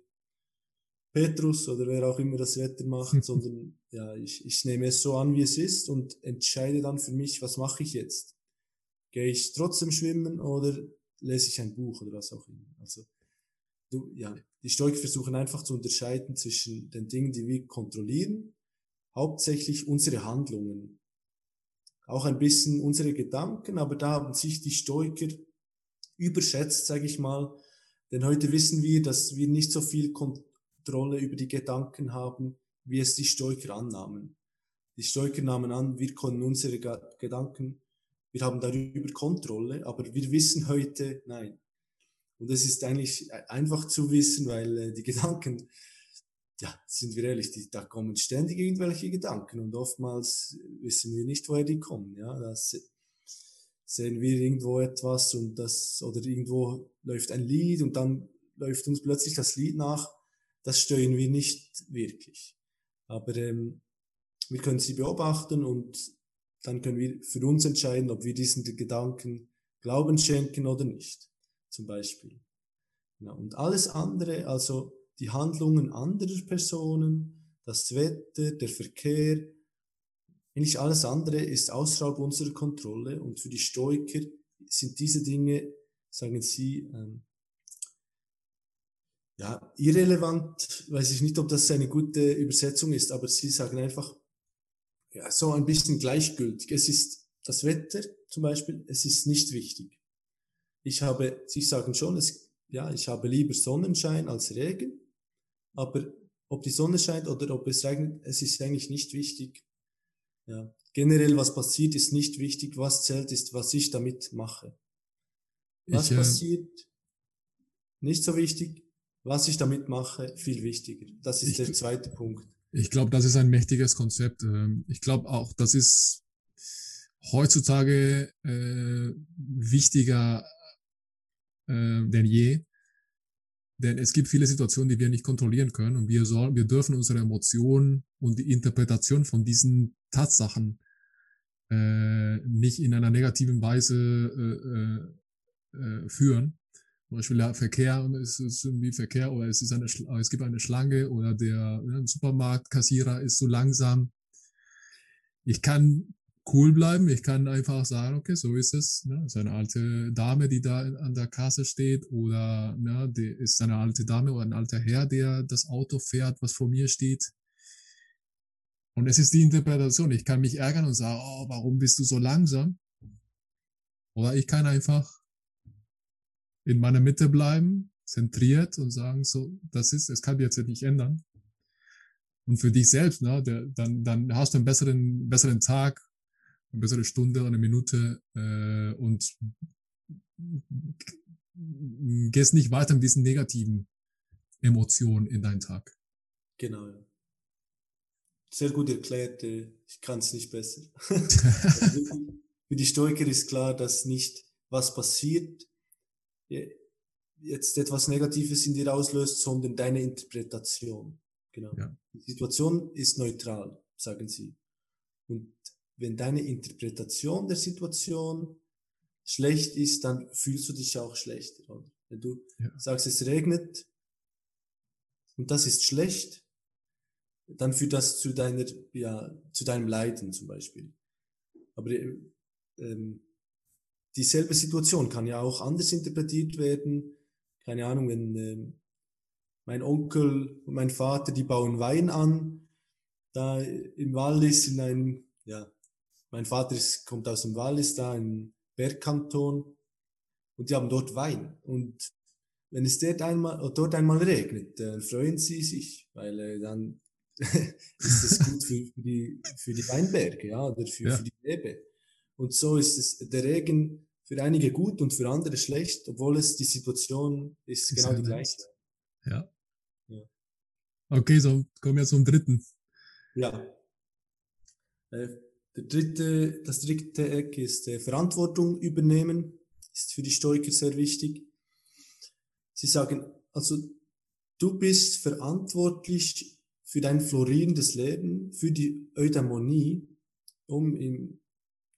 Petrus oder wer auch immer das Wetter macht, sondern ja, ich, ich nehme es so an, wie es ist und entscheide dann für mich, was mache ich jetzt? Gehe ich trotzdem schwimmen oder lese ich ein Buch oder was auch immer? Also, du, ja, die Stoiker versuchen einfach zu unterscheiden zwischen den Dingen, die wir kontrollieren hauptsächlich unsere Handlungen. Auch ein bisschen unsere Gedanken, aber da haben sich die Stoiker überschätzt, sage ich mal. Denn heute wissen wir, dass wir nicht so viel Kontrolle über die Gedanken haben, wie es die Stoiker annahmen. Die Stoiker nahmen an, wir können unsere Gedanken, wir haben darüber Kontrolle, aber wir wissen heute, nein. Und es ist eigentlich einfach zu wissen, weil äh, die Gedanken ja, sind wir ehrlich, die, da kommen ständig irgendwelche Gedanken und oftmals wissen wir nicht, woher die kommen. Ja, das sehen wir irgendwo etwas und das, oder irgendwo läuft ein Lied und dann läuft uns plötzlich das Lied nach. Das steuern wir nicht wirklich. Aber ähm, wir können sie beobachten und dann können wir für uns entscheiden, ob wir diesen Gedanken Glauben schenken oder nicht. Zum Beispiel. Ja, und alles andere, also die Handlungen anderer Personen, das Wetter, der Verkehr, eigentlich alles andere ist außerhalb unserer Kontrolle und für die Stoiker sind diese Dinge, sagen sie, ähm, ja, irrelevant, weiß ich nicht, ob das eine gute Übersetzung ist, aber sie sagen einfach, ja, so ein bisschen gleichgültig. Es ist das Wetter zum Beispiel, es ist nicht wichtig. Ich habe, sie sagen schon, es, ja, ich habe lieber Sonnenschein als Regen, aber ob die Sonne scheint oder ob es regnet, es ist eigentlich nicht wichtig. Ja. Generell, was passiert, ist nicht wichtig. Was zählt, ist, was ich damit mache. Was ich, äh, passiert, nicht so wichtig. Was ich damit mache, viel wichtiger. Das ist ich, der zweite Punkt. Ich glaube, das ist ein mächtiges Konzept. Ähm, ich glaube auch, das ist heutzutage äh, wichtiger äh, denn je. Denn es gibt viele Situationen, die wir nicht kontrollieren können und wir, sollen, wir dürfen unsere Emotionen und die Interpretation von diesen Tatsachen äh, nicht in einer negativen Weise äh, äh, äh führen. Zum Beispiel der Verkehr, es ist irgendwie Verkehr oder es, ist eine, es gibt eine Schlange oder der ne, Supermarktkassierer ist so langsam. Ich kann cool bleiben. Ich kann einfach sagen, okay, so ist es. Ne? Ist eine alte Dame, die da an der Kasse steht oder ne, die ist eine alte Dame oder ein alter Herr, der das Auto fährt, was vor mir steht. Und es ist die Interpretation. Ich kann mich ärgern und sagen, oh, warum bist du so langsam? Oder ich kann einfach in meiner Mitte bleiben, zentriert und sagen, so, das ist, es kann jetzt nicht ändern. Und für dich selbst, ne, der, dann, dann hast du einen besseren, besseren Tag, eine bessere Stunde, eine Minute äh, und gehst nicht weiter mit diesen negativen Emotionen in deinen Tag. Genau, ja. Sehr gut erklärt, äh, ich kann es nicht besser. Für die Stoiker ist klar, dass nicht was passiert, jetzt etwas Negatives in dir auslöst, sondern deine Interpretation. Genau. Ja. Die Situation ist neutral, sagen sie. Und wenn deine Interpretation der Situation schlecht ist, dann fühlst du dich auch schlechter. Oder? Wenn du ja. sagst, es regnet und das ist schlecht, dann führt das zu deiner, ja, zu deinem Leiden zum Beispiel. Aber ähm, dieselbe Situation kann ja auch anders interpretiert werden. Keine Ahnung, wenn ähm, mein Onkel und mein Vater, die bauen Wein an, da im Wallis in einem, ja, mein Vater ist, kommt aus dem Wallis, da im Bergkanton, und die haben dort Wein. Und wenn es dort einmal, dort einmal regnet, dann freuen sie sich, weil äh, dann ist es gut für, für, die, für die Weinberge, ja, oder für, ja. für die Rebe. Und so ist es, der Regen für einige gut und für andere schlecht, obwohl es die Situation ist, ist genau die gleiche. Ja. ja. Okay, so kommen wir zum dritten. Ja. Äh, der dritte, das dritte Eck ist äh, Verantwortung übernehmen, ist für die Stoiker sehr wichtig. Sie sagen, also du bist verantwortlich für dein florierendes Leben, für die Eudaimonie, um im,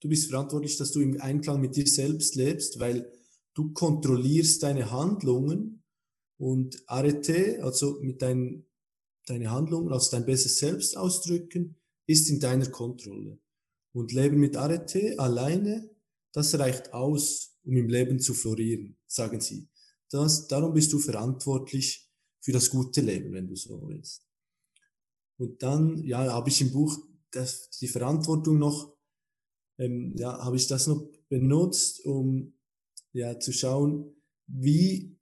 du bist verantwortlich, dass du im Einklang mit dir selbst lebst, weil du kontrollierst deine Handlungen und Arete, also mit deinen deine Handlungen, also dein bestes Selbst ausdrücken, ist in deiner Kontrolle. Und Leben mit Arete alleine, das reicht aus, um im Leben zu florieren, sagen sie. Das, darum bist du verantwortlich für das gute Leben, wenn du so willst. Und dann, ja, habe ich im Buch das, die Verantwortung noch, ähm, ja, habe ich das noch benutzt, um ja zu schauen, wie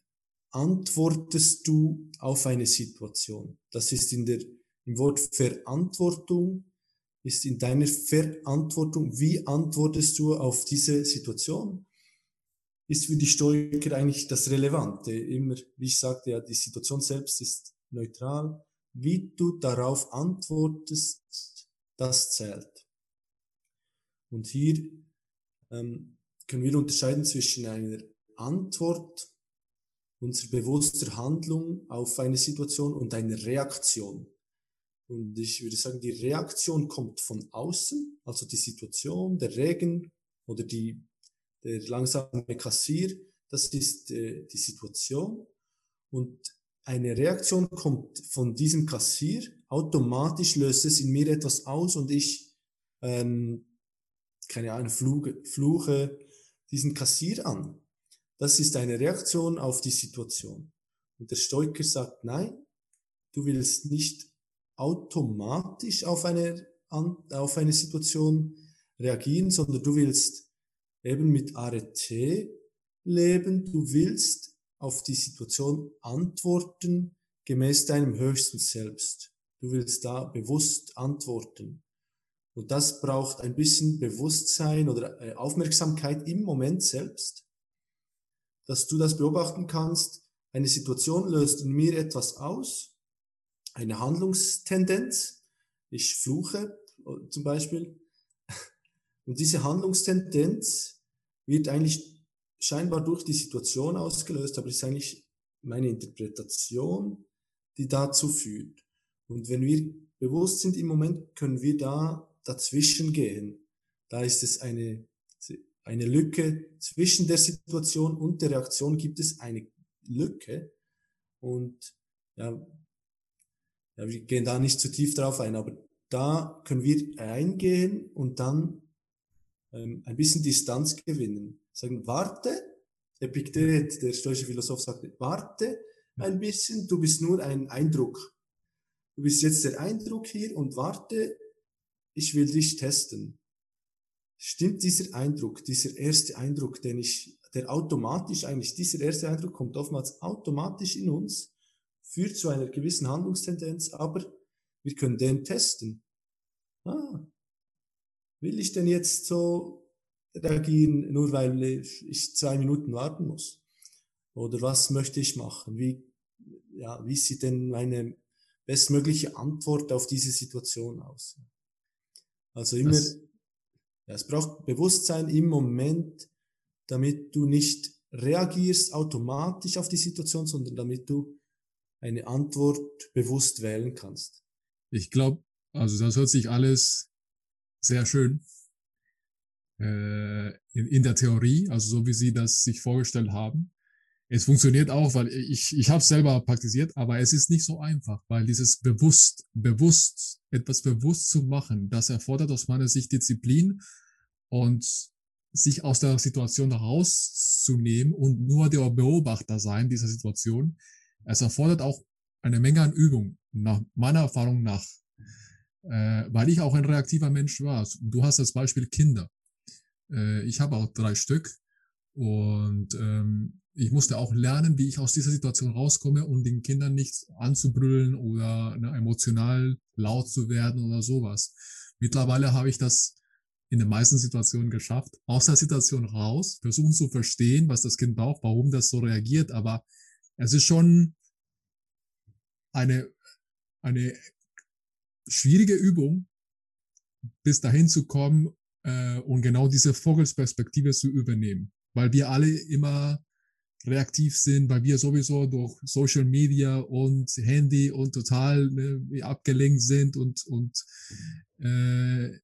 antwortest du auf eine Situation? Das ist in der, im Wort Verantwortung ist in deiner Verantwortung. Wie antwortest du auf diese Situation? Ist für die Stoiker eigentlich das Relevante. Immer, wie ich sagte, ja, die Situation selbst ist neutral, wie du darauf antwortest, das zählt. Und hier ähm, können wir unterscheiden zwischen einer Antwort unserer bewusster Handlung auf eine Situation und einer Reaktion. Und ich würde sagen, die Reaktion kommt von außen, also die Situation, der Regen oder die, der langsame Kassier, das ist äh, die Situation. Und eine Reaktion kommt von diesem Kassier, automatisch löst es in mir etwas aus und ich, ähm, keine Ahnung, fluche, fluche diesen Kassier an. Das ist eine Reaktion auf die Situation. Und der Stoiker sagt, nein, du willst nicht automatisch auf eine, auf eine Situation reagieren, sondern du willst eben mit Arete leben, du willst auf die Situation antworten gemäß deinem höchsten Selbst. Du willst da bewusst antworten. Und das braucht ein bisschen Bewusstsein oder äh, Aufmerksamkeit im Moment selbst dass du das beobachten kannst. Eine Situation löst in mir etwas aus, eine Handlungstendenz. Ich fluche zum Beispiel. Und diese Handlungstendenz wird eigentlich scheinbar durch die Situation ausgelöst, aber ist eigentlich meine Interpretation, die dazu führt. Und wenn wir bewusst sind im Moment, können wir da dazwischen gehen. Da ist es eine eine Lücke zwischen der Situation und der Reaktion gibt es eine Lücke. Und ja, ja, wir gehen da nicht zu tief drauf ein, aber da können wir eingehen und dann ähm, ein bisschen Distanz gewinnen. Sagen, warte, Epiktet, der stoische Philosoph sagte, warte ein bisschen, du bist nur ein Eindruck. Du bist jetzt der Eindruck hier und warte, ich will dich testen stimmt dieser Eindruck, dieser erste Eindruck, den ich, der automatisch eigentlich, dieser erste Eindruck kommt oftmals automatisch in uns, führt zu einer gewissen Handlungstendenz, aber wir können den testen. Ah, will ich denn jetzt so reagieren, nur weil ich zwei Minuten warten muss? Oder was möchte ich machen? Wie, ja, wie sieht denn meine bestmögliche Antwort auf diese Situation aus? Also immer das ja, es braucht Bewusstsein im Moment, damit du nicht reagierst automatisch auf die Situation, sondern damit du eine Antwort bewusst wählen kannst. Ich glaube, also das hört sich alles sehr schön äh, in, in der Theorie, also so wie Sie das sich vorgestellt haben. Es funktioniert auch, weil ich, ich habe es selber praktiziert, aber es ist nicht so einfach, weil dieses bewusst, bewusst, etwas bewusst zu machen, das erfordert aus meiner Sicht Disziplin und sich aus der Situation rauszunehmen und nur der Beobachter sein dieser Situation. Es erfordert auch eine Menge an Übung, nach meiner Erfahrung nach, äh, weil ich auch ein reaktiver Mensch war. Du hast das Beispiel Kinder. Äh, ich habe auch drei Stück und ähm, ich musste auch lernen, wie ich aus dieser Situation rauskomme und den Kindern nicht anzubrüllen oder ne, emotional laut zu werden oder sowas. Mittlerweile habe ich das in den meisten Situationen geschafft, aus der Situation raus, versuchen zu verstehen, was das Kind braucht, warum das so reagiert, aber es ist schon eine, eine schwierige Übung, bis dahin zu kommen äh, und genau diese Vogelsperspektive zu übernehmen, weil wir alle immer reaktiv sind, weil wir sowieso durch Social Media und Handy und total ne, abgelenkt sind und, und äh,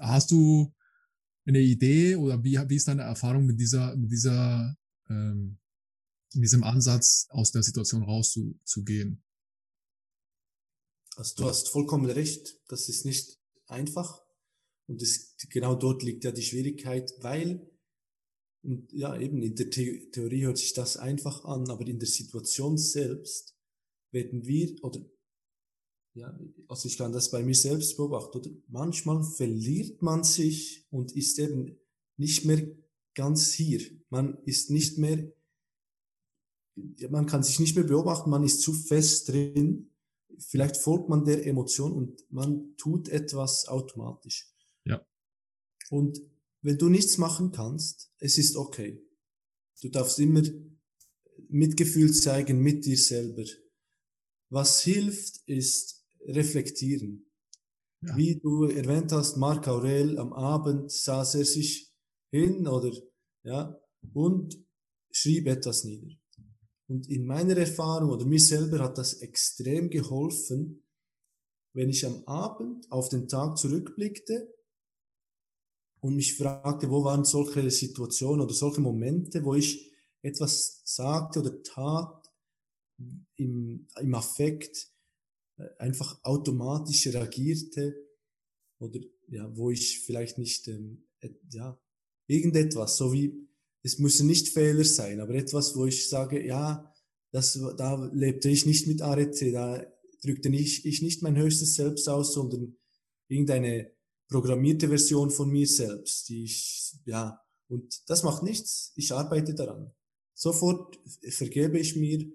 Hast du eine Idee oder wie, wie ist deine Erfahrung mit dieser, mit dieser, ähm, diesem Ansatz, aus der Situation rauszugehen? Also du hast vollkommen recht, das ist nicht einfach. Und das, genau dort liegt ja die Schwierigkeit, weil, und ja, eben in der The Theorie hört sich das einfach an, aber in der Situation selbst werden wir, oder ja, also ich kann das bei mir selbst beobachten, oder? Manchmal verliert man sich und ist eben nicht mehr ganz hier. Man ist nicht mehr, man kann sich nicht mehr beobachten, man ist zu fest drin. Vielleicht folgt man der Emotion und man tut etwas automatisch. Ja. Und wenn du nichts machen kannst, es ist okay. Du darfst immer Mitgefühl zeigen mit dir selber was hilft, ist reflektieren. Ja. Wie du erwähnt hast, Marc Aurel am Abend saß er sich hin oder ja und schrieb etwas nieder. Und in meiner Erfahrung oder mir selber hat das extrem geholfen, wenn ich am Abend auf den Tag zurückblickte und mich fragte, wo waren solche Situationen oder solche Momente, wo ich etwas sagte oder tat im, im Affekt, äh, einfach automatisch reagierte oder ja, wo ich vielleicht nicht, ähm, ja, irgendetwas, so wie, es müssen nicht Fehler sein, aber etwas, wo ich sage, ja, das, da lebte ich nicht mit Arete, da drückte ich, ich nicht mein höchstes Selbst aus, sondern irgendeine programmierte Version von mir selbst, die ich, ja, und das macht nichts, ich arbeite daran. Sofort vergebe ich mir,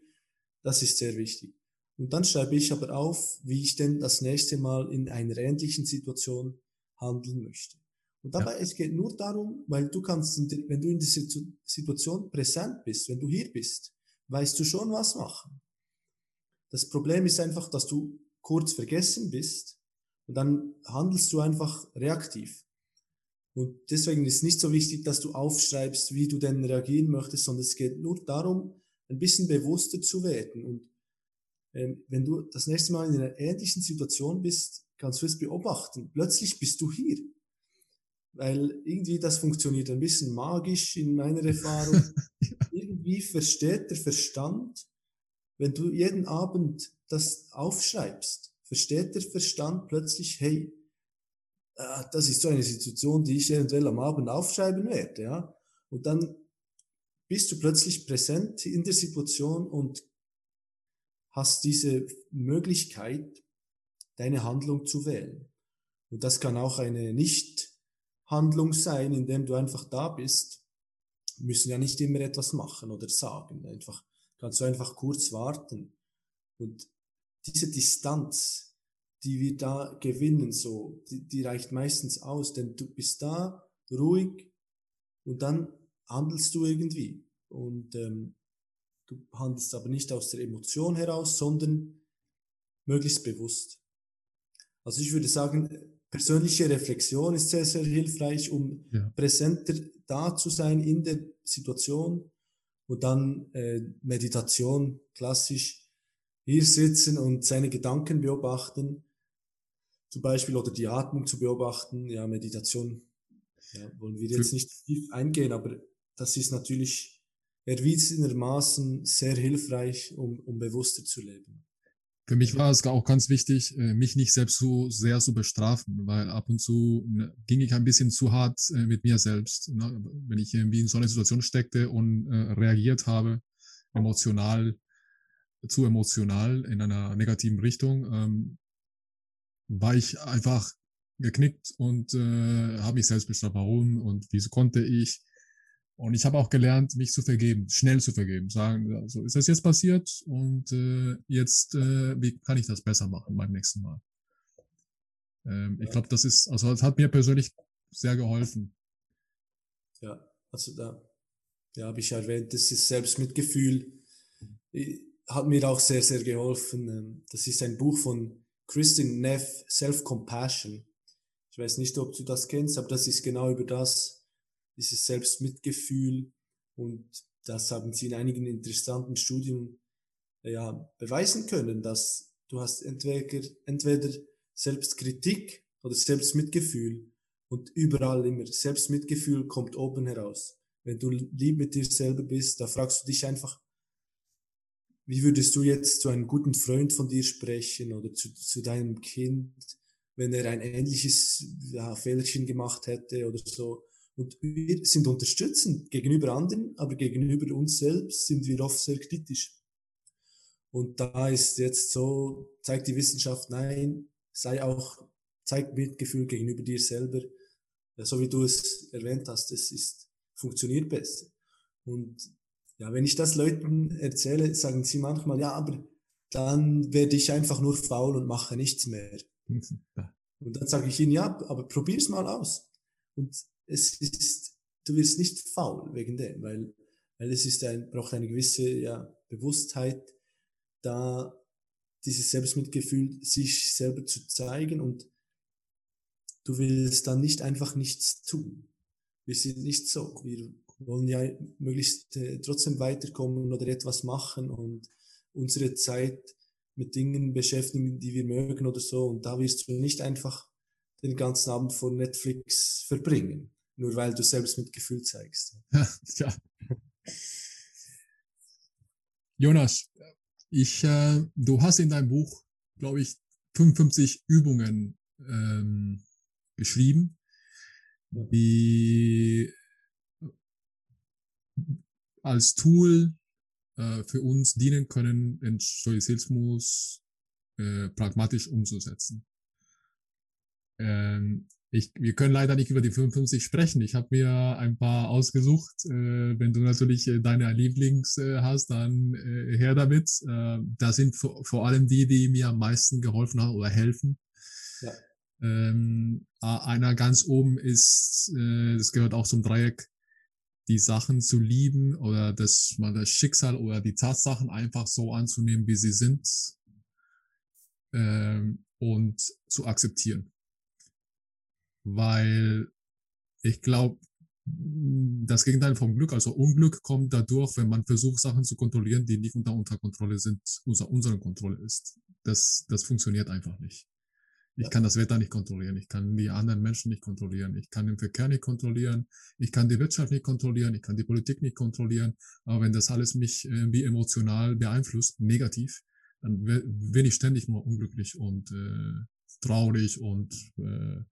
das ist sehr wichtig. Und dann schreibe ich aber auf, wie ich denn das nächste Mal in einer ähnlichen Situation handeln möchte. Und dabei, ja. es geht nur darum, weil du kannst, wenn du in dieser Situation präsent bist, wenn du hier bist, weißt du schon, was machen. Das Problem ist einfach, dass du kurz vergessen bist und dann handelst du einfach reaktiv. Und deswegen ist nicht so wichtig, dass du aufschreibst, wie du denn reagieren möchtest, sondern es geht nur darum, ein bisschen bewusster zu werden und ähm, wenn du das nächste Mal in einer ähnlichen Situation bist, kannst du es beobachten. Plötzlich bist du hier. Weil irgendwie das funktioniert ein bisschen magisch in meiner Erfahrung. irgendwie versteht der Verstand, wenn du jeden Abend das aufschreibst, versteht der Verstand plötzlich, hey, äh, das ist so eine Situation, die ich eventuell am Abend aufschreiben werde, ja. Und dann bist du plötzlich präsent in der Situation und hast diese Möglichkeit, deine Handlung zu wählen. Und das kann auch eine Nicht-Handlung sein, indem du einfach da bist. Müssen ja nicht immer etwas machen oder sagen. Einfach, kannst du einfach kurz warten. Und diese Distanz, die wir da gewinnen, so, die, die reicht meistens aus, denn du bist da, ruhig, und dann handelst du irgendwie. Und ähm, Du handelst aber nicht aus der Emotion heraus, sondern möglichst bewusst. Also ich würde sagen, persönliche Reflexion ist sehr, sehr hilfreich, um ja. präsenter da zu sein in der Situation und dann äh, Meditation, klassisch hier sitzen und seine Gedanken beobachten, zum Beispiel oder die Atmung zu beobachten. Ja, Meditation ja, wollen wir jetzt nicht tief eingehen, aber das ist natürlich erwiesenermaßen sehr hilfreich, um, um bewusster zu leben. Für mich war es auch ganz wichtig, äh, mich nicht selbst so sehr zu bestrafen, weil ab und zu ne, ging ich ein bisschen zu hart äh, mit mir selbst. Ne? Wenn ich irgendwie in so einer Situation steckte und äh, reagiert habe, emotional, zu emotional in einer negativen Richtung, ähm, war ich einfach geknickt und äh, habe mich selbst bestraft. Warum und wieso konnte ich? Und ich habe auch gelernt, mich zu vergeben, schnell zu vergeben. Sagen, also ist das jetzt passiert und äh, jetzt, äh, wie kann ich das besser machen beim nächsten Mal? Ähm, ja. Ich glaube, das ist, also das hat mir persönlich sehr geholfen. Ja, also da, ja, habe ich erwähnt, das ist Selbstmitgefühl, hat mir auch sehr, sehr geholfen. Ähm, das ist ein Buch von Kristin Neff, Self-Compassion. Ich weiß nicht, ob du das kennst, aber das ist genau über das, dieses Selbstmitgefühl und das haben sie in einigen interessanten Studien ja, beweisen können, dass du hast entweder, entweder Selbstkritik oder Selbstmitgefühl und überall immer Selbstmitgefühl kommt oben heraus. Wenn du lieb mit dir selber bist, da fragst du dich einfach, wie würdest du jetzt zu einem guten Freund von dir sprechen oder zu, zu deinem Kind, wenn er ein ähnliches ja, Fehlerchen gemacht hätte oder so. Und wir sind unterstützend gegenüber anderen, aber gegenüber uns selbst sind wir oft sehr kritisch. Und da ist jetzt so, zeigt die Wissenschaft, nein, sei auch, zeig Mitgefühl gegenüber dir selber. So wie du es erwähnt hast, es ist, funktioniert besser. Und ja, wenn ich das Leuten erzähle, sagen sie manchmal, ja, aber dann werde ich einfach nur faul und mache nichts mehr. Und dann sage ich ihnen, ja, aber probier's mal aus. Und es ist, du wirst nicht faul wegen dem, weil, weil es ist ein, braucht eine gewisse ja, Bewusstheit, da dieses Selbstmitgefühl, sich selber zu zeigen und du willst dann nicht einfach nichts tun. Wir sind nicht so. Wir wollen ja möglichst äh, trotzdem weiterkommen oder etwas machen und unsere Zeit mit Dingen beschäftigen, die wir mögen oder so. Und da wirst du nicht einfach den ganzen Abend vor Netflix verbringen, nur weil du selbst Mitgefühl zeigst. ja. Jonas, ich, äh, du hast in deinem Buch, glaube ich, 55 Übungen ähm, geschrieben, die als Tool äh, für uns dienen können, den Stoizismus äh, pragmatisch umzusetzen. Ähm, ich, wir können leider nicht über die 55 sprechen. Ich habe mir ein paar ausgesucht. Äh, wenn du natürlich äh, deine Lieblings äh, hast, dann äh, her damit. Äh, da sind vor, vor allem die, die mir am meisten geholfen haben oder helfen. Ja. Ähm, einer ganz oben ist, das gehört auch zum Dreieck, die Sachen zu lieben oder das mal das Schicksal oder die Tatsachen einfach so anzunehmen, wie sie sind ähm, und zu akzeptieren weil ich glaube, das Gegenteil vom Glück, also Unglück kommt dadurch, wenn man versucht, Sachen zu kontrollieren, die nicht unter unserer Kontrolle sind, unter unserer Kontrolle ist. Das, das funktioniert einfach nicht. Ich kann das Wetter nicht kontrollieren, ich kann die anderen Menschen nicht kontrollieren, ich kann den Verkehr nicht kontrollieren, ich kann die Wirtschaft nicht kontrollieren, ich kann die Politik nicht kontrollieren. Aber wenn das alles mich irgendwie emotional beeinflusst, negativ, dann bin ich ständig nur unglücklich und äh, traurig und äh,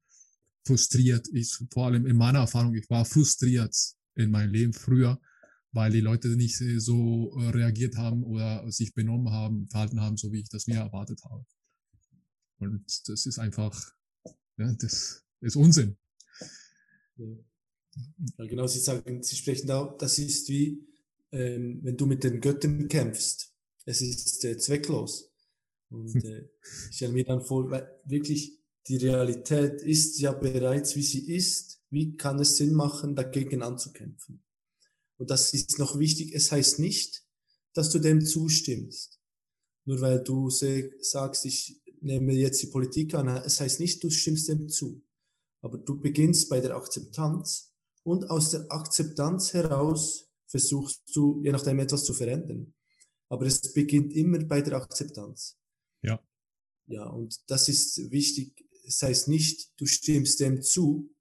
frustriert. Ich, vor allem in meiner Erfahrung, ich war frustriert in meinem Leben früher, weil die Leute nicht so äh, reagiert haben oder sich benommen haben, verhalten haben, so wie ich das mir erwartet habe. Und das ist einfach, ja, das ist Unsinn. Ja, genau, Sie sagen, Sie sprechen da, das ist wie, ähm, wenn du mit den Göttern kämpfst. Es ist äh, zwecklos. Und äh, ich stelle mir dann vor, wirklich die Realität ist ja bereits, wie sie ist. Wie kann es Sinn machen, dagegen anzukämpfen? Und das ist noch wichtig. Es heißt nicht, dass du dem zustimmst. Nur weil du sagst, ich nehme jetzt die Politik an. Es heißt nicht, du stimmst dem zu. Aber du beginnst bei der Akzeptanz und aus der Akzeptanz heraus versuchst du, je nachdem, etwas zu verändern. Aber es beginnt immer bei der Akzeptanz. Ja. Ja, und das ist wichtig, das heißt nicht, du stimmst dem zu,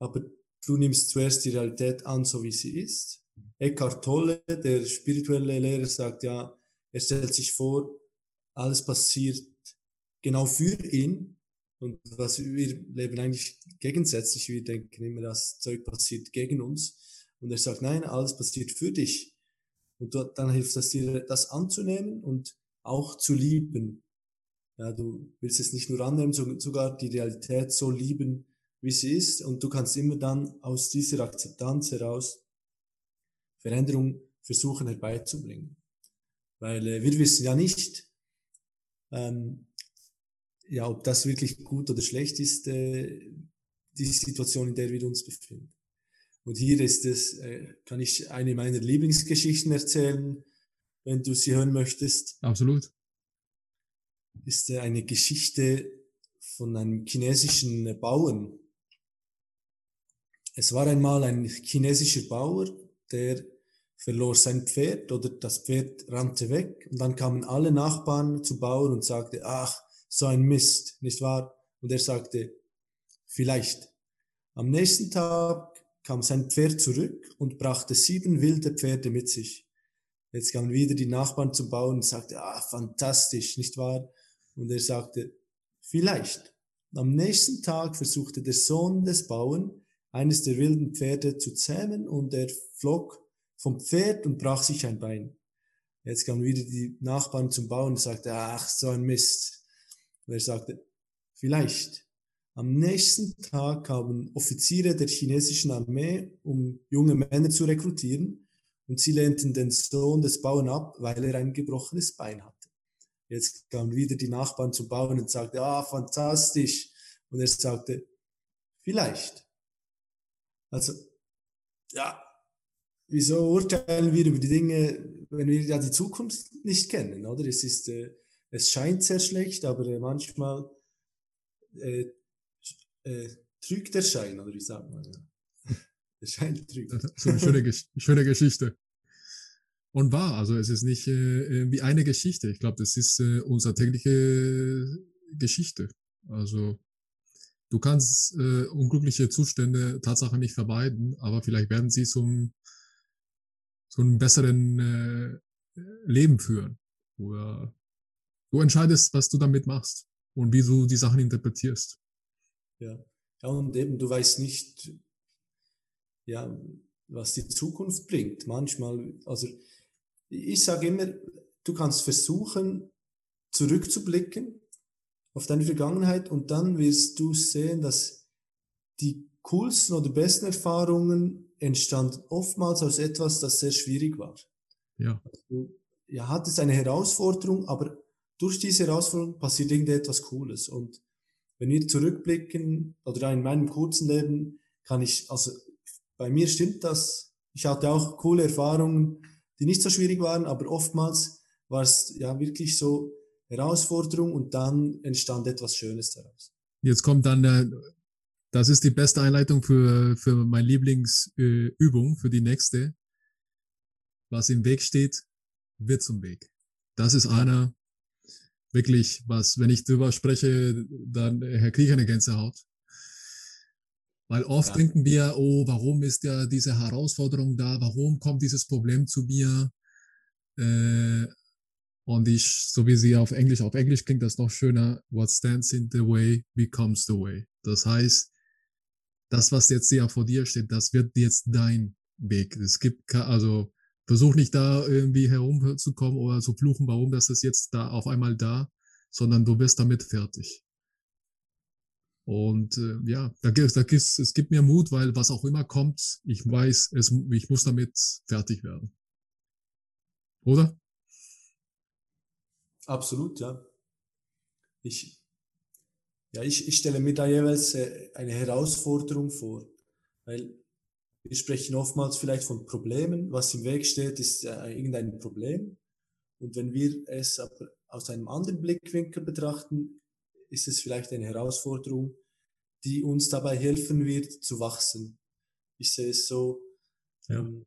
aber du nimmst zuerst die Realität an, so wie sie ist. Eckhart Tolle, der spirituelle Lehrer, sagt ja, er stellt sich vor, alles passiert genau für ihn. Und was wir leben eigentlich gegensätzlich. Wir denken immer, das Zeug passiert gegen uns. Und er sagt, nein, alles passiert für dich. Und dann hilft es dir, das anzunehmen und auch zu lieben. Ja, du willst es nicht nur annehmen, sondern sogar die Realität so lieben, wie sie ist. Und du kannst immer dann aus dieser Akzeptanz heraus Veränderung versuchen herbeizubringen. Weil äh, wir wissen ja nicht, ähm, ja, ob das wirklich gut oder schlecht ist, äh, die Situation, in der wir uns befinden. Und hier ist es, äh, kann ich eine meiner Lieblingsgeschichten erzählen, wenn du sie hören möchtest. Absolut ist eine Geschichte von einem chinesischen Bauern. Es war einmal ein chinesischer Bauer, der verlor sein Pferd oder das Pferd rannte weg und dann kamen alle Nachbarn zu Bauern und sagte, ach, so ein Mist, nicht wahr? Und er sagte, vielleicht. Am nächsten Tag kam sein Pferd zurück und brachte sieben wilde Pferde mit sich. Jetzt kamen wieder die Nachbarn zum Bauern und sagte, ah, fantastisch, nicht wahr? Und er sagte, vielleicht. Am nächsten Tag versuchte der Sohn des Bauern, eines der wilden Pferde zu zähmen und er flog vom Pferd und brach sich ein Bein. Jetzt kamen wieder die Nachbarn zum Bauern und sagte, ach, so ein Mist. Und er sagte, vielleicht. Am nächsten Tag kamen Offiziere der chinesischen Armee, um junge Männer zu rekrutieren, und sie lehnten den Sohn des Bauern ab, weil er ein gebrochenes Bein hatte. Jetzt kamen wieder die Nachbarn zu bauen und sagte, ah, fantastisch. Und er sagte, vielleicht. Also, ja, wieso urteilen wir über die Dinge, wenn wir ja die Zukunft nicht kennen, oder? Es ist, äh, es scheint sehr schlecht, aber äh, manchmal äh, äh, trügt der Schein, oder wie sagt man? Ja. Der Schein trügt. So eine schöne, schöne Geschichte. Und wahr, also es ist nicht äh, wie eine Geschichte. Ich glaube, das ist äh, unsere tägliche Geschichte. Also du kannst äh, unglückliche Zustände Tatsache nicht vermeiden, aber vielleicht werden sie zum, zum besseren äh, Leben führen. Oder du entscheidest, was du damit machst und wie du die Sachen interpretierst. Ja, ja und eben, du weißt nicht, ja, was die Zukunft bringt. Manchmal, also ich sage immer, du kannst versuchen, zurückzublicken auf deine Vergangenheit und dann wirst du sehen, dass die coolsten oder besten Erfahrungen entstanden oftmals aus etwas, das sehr schwierig war. Ja. Du ja, hattest eine Herausforderung, aber durch diese Herausforderung passiert irgendetwas Cooles. Und wenn wir zurückblicken, oder in meinem kurzen Leben, kann ich, also bei mir stimmt das. Ich hatte auch coole Erfahrungen, die nicht so schwierig waren, aber oftmals war es ja wirklich so Herausforderung und dann entstand etwas Schönes daraus. Jetzt kommt dann der, das ist die beste Einleitung für, für meine Lieblingsübung, äh, für die nächste. Was im Weg steht, wird zum Weg. Das ist einer, wirklich was, wenn ich drüber spreche, dann Herr kriege ich eine Gänsehaut. Weil oft ja. denken wir, oh, warum ist ja diese Herausforderung da? Warum kommt dieses Problem zu mir? Äh, und ich, so wie sie auf Englisch, auf Englisch klingt das noch schöner, what stands in the way becomes the way. Das heißt, das, was jetzt ja vor dir steht, das wird jetzt dein Weg. Es gibt, also, versuch nicht da irgendwie herumzukommen oder zu fluchen, warum das ist jetzt da auf einmal da, sondern du wirst damit fertig. Und äh, ja, da, da gibt's, es gibt mir Mut, weil was auch immer kommt, ich weiß, es, ich muss damit fertig werden. Oder? Absolut, ja. Ich, ja, ich, ich stelle mir da jeweils äh, eine Herausforderung vor, weil wir sprechen oftmals vielleicht von Problemen. Was im Weg steht, ist äh, irgendein Problem. Und wenn wir es aber aus einem anderen Blickwinkel betrachten, ist es vielleicht eine Herausforderung, die uns dabei helfen wird zu wachsen. Ich sehe es so, ja. Ähm,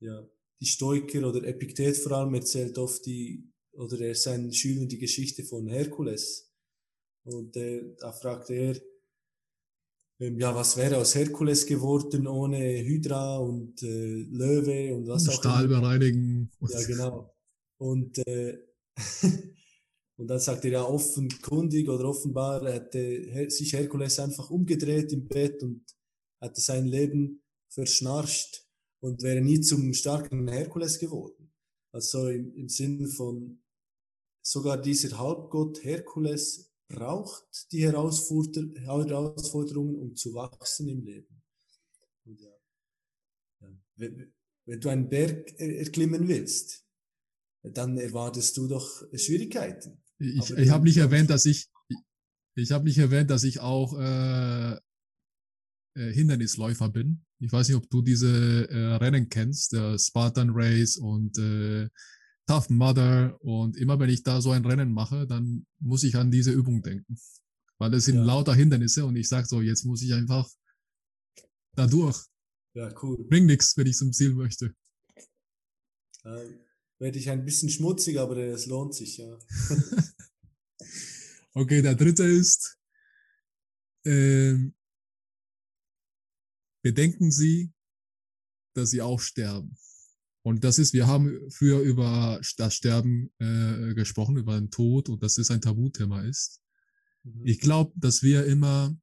ja, die Stoiker oder Epiktet vor allem erzählt oft die, oder er seinen Schülern die Geschichte von Herkules. Und äh, da fragt er, ähm, ja, was wäre aus Herkules geworden ohne Hydra und äh, Löwe und was und auch Stahl bereinigen. Ja, genau. Und, äh, und dann sagt er ja offenkundig oder offenbar hätte sich Herkules einfach umgedreht im Bett und hatte sein Leben verschnarcht und wäre nie zum starken Herkules geworden. Also im, im Sinn von sogar dieser Halbgott Herkules braucht die Herausforderungen, um zu wachsen im Leben. Ja, wenn, wenn du einen Berg erklimmen willst, dann erwartest du doch Schwierigkeiten. Ich, ich habe nicht erwähnt, dass ich, ich habe nicht erwähnt, dass ich auch äh, äh, Hindernisläufer bin. Ich weiß nicht, ob du diese äh, Rennen kennst, der Spartan Race und äh, Tough Mother. Und immer wenn ich da so ein Rennen mache, dann muss ich an diese Übung denken. Weil es sind ja. lauter Hindernisse und ich sage so, jetzt muss ich einfach da durch. Ja, cool. Bringt nichts, wenn ich zum Ziel möchte. Ähm, werde ich ein bisschen schmutzig, aber es lohnt sich, ja. okay, der dritte ist, ähm, bedenken Sie, dass Sie auch sterben. Und das ist, wir haben früher über das Sterben äh, gesprochen, über den Tod und dass das ein Tabuthema ist. Mhm. Ich glaube, dass wir immer,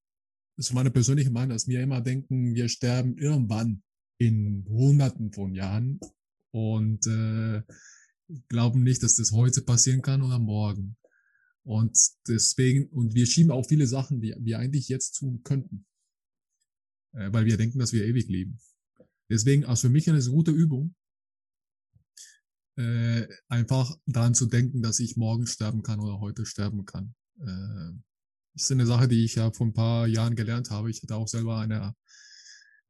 das ist meine persönliche Meinung, dass wir immer denken, wir sterben irgendwann in Hunderten von Jahren und äh, glauben nicht, dass das heute passieren kann oder morgen. Und deswegen, und wir schieben auch viele Sachen, die wir eigentlich jetzt tun könnten, äh, weil wir denken, dass wir ewig leben. Deswegen, also für mich eine gute Übung, äh, einfach daran zu denken, dass ich morgen sterben kann oder heute sterben kann. Äh, ist eine Sache, die ich ja vor ein paar Jahren gelernt habe. Ich hatte auch selber eine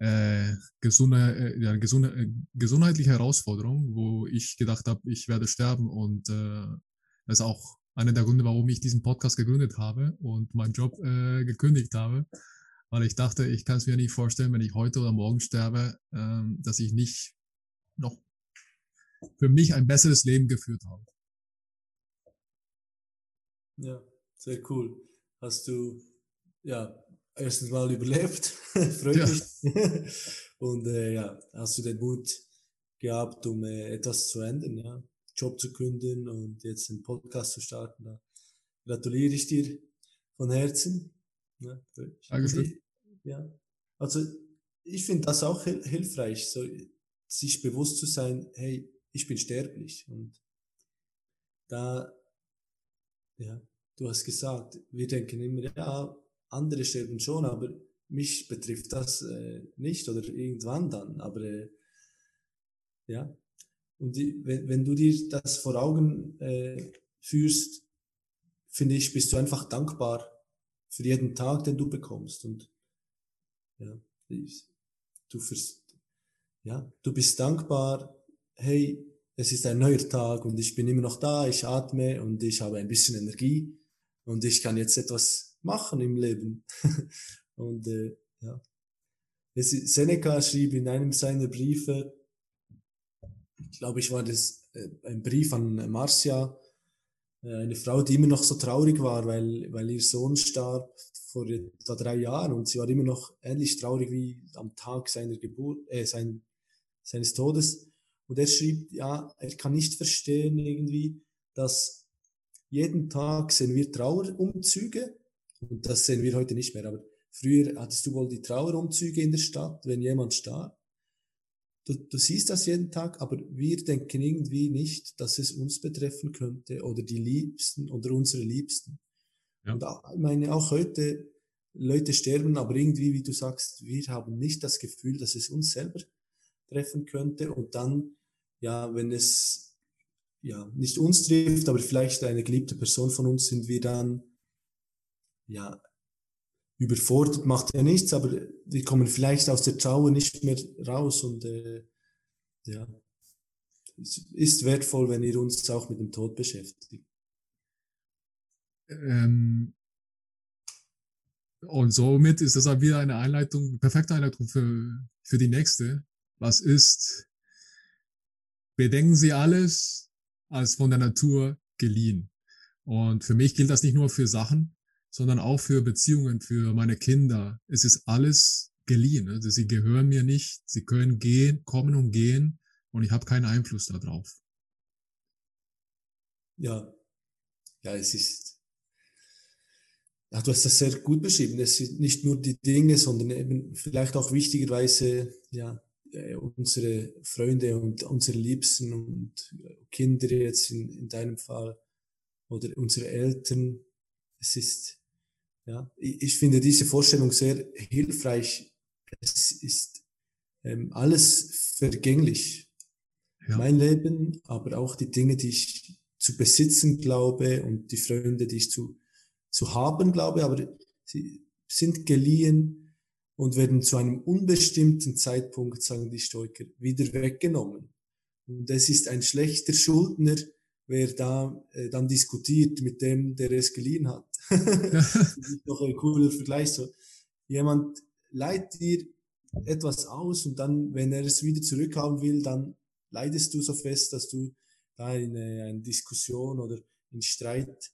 äh, gesunde, äh, ja, gesunde, äh, gesundheitliche Herausforderung, wo ich gedacht habe, ich werde sterben und äh, es auch einer der Gründe, warum ich diesen Podcast gegründet habe und meinen Job äh, gekündigt habe, weil ich dachte, ich kann es mir nicht vorstellen, wenn ich heute oder morgen sterbe, ähm, dass ich nicht noch für mich ein besseres Leben geführt habe. Ja, sehr cool. Hast du ja erstens mal überlebt, freut ja. mich. Und äh, ja, hast du den Mut gehabt, um äh, etwas zu ändern, ja, Job zu kündigen und jetzt einen Podcast zu starten. Da gratuliere ich dir von Herzen. Ja, Dankeschön. Ja, also ich finde das auch hilfreich, so sich bewusst zu sein, hey, ich bin sterblich und da, ja, du hast gesagt, wir denken immer, ja, andere sterben schon, aber mich betrifft das äh, nicht oder irgendwann dann, aber äh, ja, und die, wenn, wenn du dir das vor Augen äh, führst, finde ich, bist du einfach dankbar für jeden Tag, den du bekommst und ja, du, fürs, ja, du bist dankbar, hey, es ist ein neuer Tag und ich bin immer noch da, ich atme und ich habe ein bisschen Energie und ich kann jetzt etwas machen im Leben. und äh, ja. Es, Seneca schrieb in einem seiner Briefe, ich glaube, ich war das äh, ein Brief an Marcia, äh, eine Frau, die immer noch so traurig war, weil, weil ihr Sohn starb vor etwa drei Jahren und sie war immer noch ähnlich traurig wie am Tag seiner Geburt, äh, sein, seines Todes. Und er schrieb, ja, er kann nicht verstehen irgendwie, dass jeden Tag sehen wir Trauerumzüge und das sehen wir heute nicht mehr. Aber früher hattest du wohl die Trauerumzüge in der Stadt, wenn jemand starb. Du, du siehst das jeden Tag, aber wir denken irgendwie nicht, dass es uns betreffen könnte oder die Liebsten oder unsere Liebsten. Ja. Und auch, ich meine, auch heute, Leute sterben, aber irgendwie, wie du sagst, wir haben nicht das Gefühl, dass es uns selber treffen könnte. Und dann, ja, wenn es ja nicht uns trifft, aber vielleicht eine geliebte Person von uns, sind wir dann ja überfordert, macht ja nichts, aber wir kommen vielleicht aus der Trauer nicht mehr raus und äh, ja, es ist wertvoll, wenn ihr uns auch mit dem Tod beschäftigt. Ähm, und somit ist das auch wieder eine Einleitung, perfekte Einleitung für, für die nächste. Was ist, bedenken Sie alles als von der Natur geliehen. Und für mich gilt das nicht nur für Sachen, sondern auch für Beziehungen, für meine Kinder. Es ist alles geliehen. Also sie gehören mir nicht. Sie können gehen, kommen und gehen und ich habe keinen Einfluss darauf. Ja, ja, es ist. Ja, du hast das sehr gut beschrieben. Es sind nicht nur die Dinge, sondern eben vielleicht auch wichtigerweise ja äh, unsere Freunde und unsere Liebsten und Kinder jetzt in, in deinem Fall oder unsere Eltern. Es ist ja, ich finde diese Vorstellung sehr hilfreich. Es ist ähm, alles vergänglich. Ja. Mein Leben, aber auch die Dinge, die ich zu besitzen glaube und die Freunde, die ich zu, zu haben glaube, aber sie sind geliehen und werden zu einem unbestimmten Zeitpunkt, sagen die Stoiker, wieder weggenommen. Und es ist ein schlechter Schuldner, wer da äh, dann diskutiert mit dem, der es geliehen hat. das ist doch ein cooler Vergleich. So, jemand leiht dir etwas aus und dann, wenn er es wieder zurückhaben will, dann leidest du so fest, dass du da in eine, eine Diskussion oder in Streit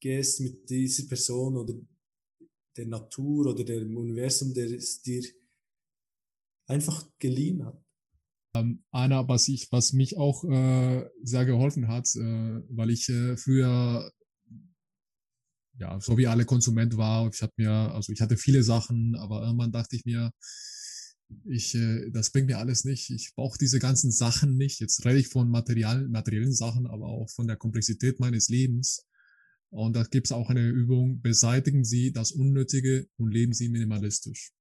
gehst mit dieser Person oder der Natur oder dem Universum, der es dir einfach geliehen hat. Ähm, Anna, was ich, was mich auch äh, sehr geholfen hat, äh, weil ich äh, früher ja, so wie alle Konsument war. Ich hatte mir, also ich hatte viele Sachen, aber irgendwann dachte ich mir, ich, äh, das bringt mir alles nicht. Ich brauche diese ganzen Sachen nicht. Jetzt rede ich von Material, materiellen Sachen, aber auch von der Komplexität meines Lebens. Und da gibt es auch eine Übung, beseitigen Sie das Unnötige und leben Sie minimalistisch.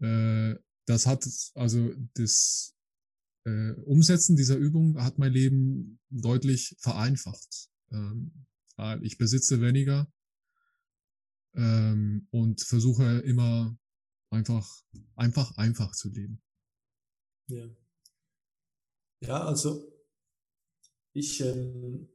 Äh, das hat, also das äh, Umsetzen dieser Übung hat mein Leben deutlich vereinfacht. Ähm, ich besitze weniger ähm, und versuche immer einfach, einfach, einfach zu leben. Ja. Ja, also ich ähm,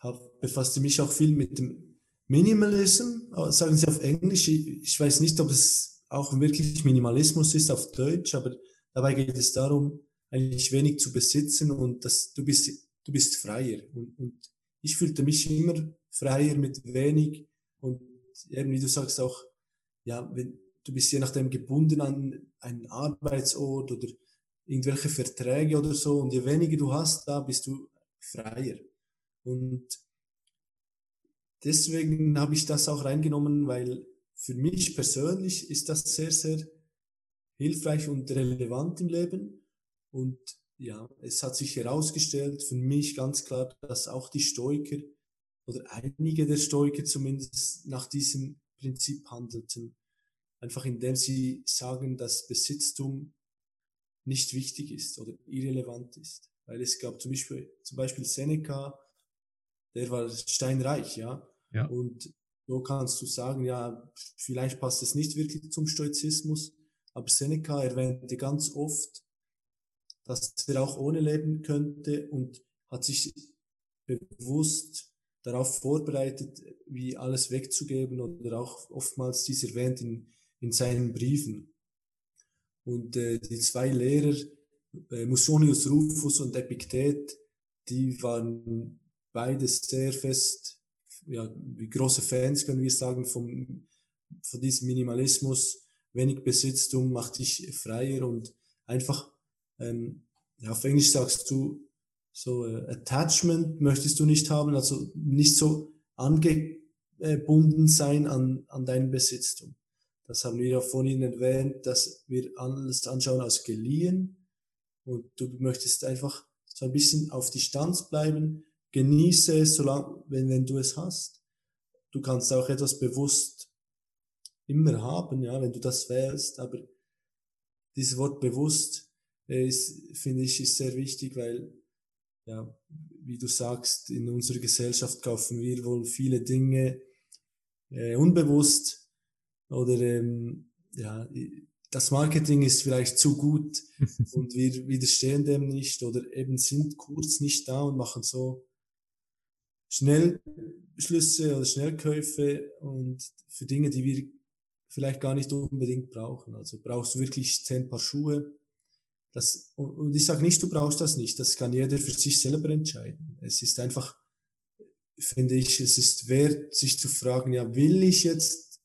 hab, befasste mich auch viel mit dem Minimalism, sagen sie auf Englisch. Ich weiß nicht, ob es auch wirklich Minimalismus ist auf Deutsch, aber dabei geht es darum, eigentlich wenig zu besitzen und dass du bist, du bist freier. Und, und ich fühlte mich immer freier mit wenig und eben wie du sagst auch, ja, wenn, du bist je nachdem gebunden an einen Arbeitsort oder irgendwelche Verträge oder so und je weniger du hast, da bist du freier. Und deswegen habe ich das auch reingenommen, weil für mich persönlich ist das sehr, sehr hilfreich und relevant im Leben. Und ja, es hat sich herausgestellt für mich ganz klar, dass auch die Stoiker oder einige der Stoiker zumindest nach diesem Prinzip handelten. Einfach indem sie sagen, dass Besitztum nicht wichtig ist oder irrelevant ist. Weil es gab zum Beispiel, zum Beispiel Seneca, der war steinreich, ja. ja. Und so kannst du sagen, ja, vielleicht passt es nicht wirklich zum Stoizismus, aber Seneca erwähnte ganz oft, dass er auch ohne leben könnte und hat sich bewusst darauf vorbereitet, wie alles wegzugeben oder auch oftmals dies erwähnt in, in seinen Briefen. Und äh, die zwei Lehrer, äh, Musonius Rufus und Epiktet, die waren beides sehr fest, ja, wie große Fans können wir sagen, vom, von diesem Minimalismus. Wenig Besitztum macht dich freier und einfach, ähm, ja, auf Englisch sagst du, so äh, Attachment möchtest du nicht haben, also nicht so angebunden sein an, an dein Besitztum. Das haben wir ja vorhin erwähnt, dass wir alles anschauen als geliehen und du möchtest einfach so ein bisschen auf Distanz bleiben, genieße es, solange, wenn, wenn du es hast. Du kannst auch etwas bewusst immer haben, ja, wenn du das wählst, aber dieses Wort bewusst ist, finde ich, ist sehr wichtig, weil, ja, wie du sagst, in unserer Gesellschaft kaufen wir wohl viele Dinge äh, unbewusst oder ähm, ja, das Marketing ist vielleicht zu gut und wir widerstehen dem nicht oder eben sind kurz nicht da und machen so Schnellschlüsse oder Schnellkäufe und für Dinge, die wir vielleicht gar nicht unbedingt brauchen. Also brauchst du wirklich zehn Paar Schuhe. Das, und ich sage nicht, du brauchst das nicht. Das kann jeder für sich selber entscheiden. Es ist einfach, finde ich, es ist wert, sich zu fragen, ja, will ich jetzt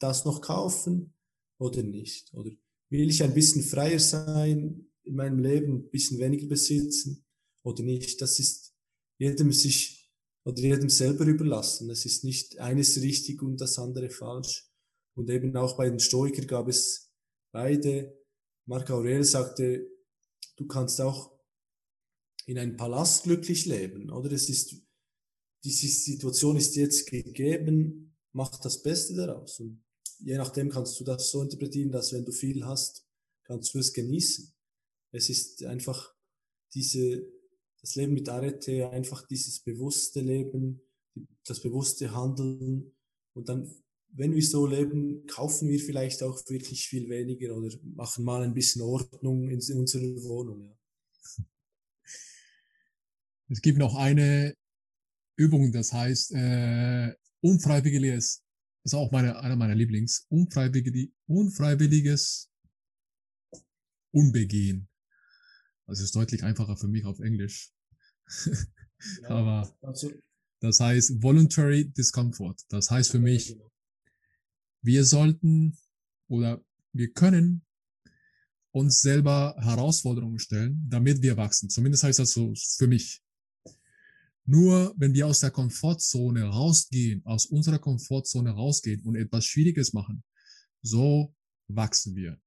das noch kaufen oder nicht? Oder will ich ein bisschen freier sein in meinem Leben, ein bisschen weniger besitzen oder nicht? Das ist jedem sich oder jedem selber überlassen. Es ist nicht eines richtig und das andere falsch. Und eben auch bei den Stoikern gab es beide. Marc Aurel sagte, du kannst auch in einem Palast glücklich leben, oder? Es ist, diese Situation ist jetzt gegeben, mach das Beste daraus. Und je nachdem kannst du das so interpretieren, dass wenn du viel hast, kannst du es genießen. Es ist einfach diese das Leben mit Arete einfach dieses bewusste Leben, das bewusste Handeln und dann, wenn wir so leben, kaufen wir vielleicht auch wirklich viel weniger oder machen mal ein bisschen Ordnung in unserer Wohnung. Ja. Es gibt noch eine Übung, das heißt äh, unfreiwilliges, das ist auch meine, einer meiner Lieblings, unfreiwillig, unfreiwilliges Unbegehen. Das ist deutlich einfacher für mich auf Englisch. ja, Aber also, das heißt Voluntary Discomfort. Das heißt für mich, genau. Wir sollten oder wir können uns selber Herausforderungen stellen, damit wir wachsen. Zumindest heißt das so für mich. Nur wenn wir aus der Komfortzone rausgehen, aus unserer Komfortzone rausgehen und etwas Schwieriges machen, so wachsen wir.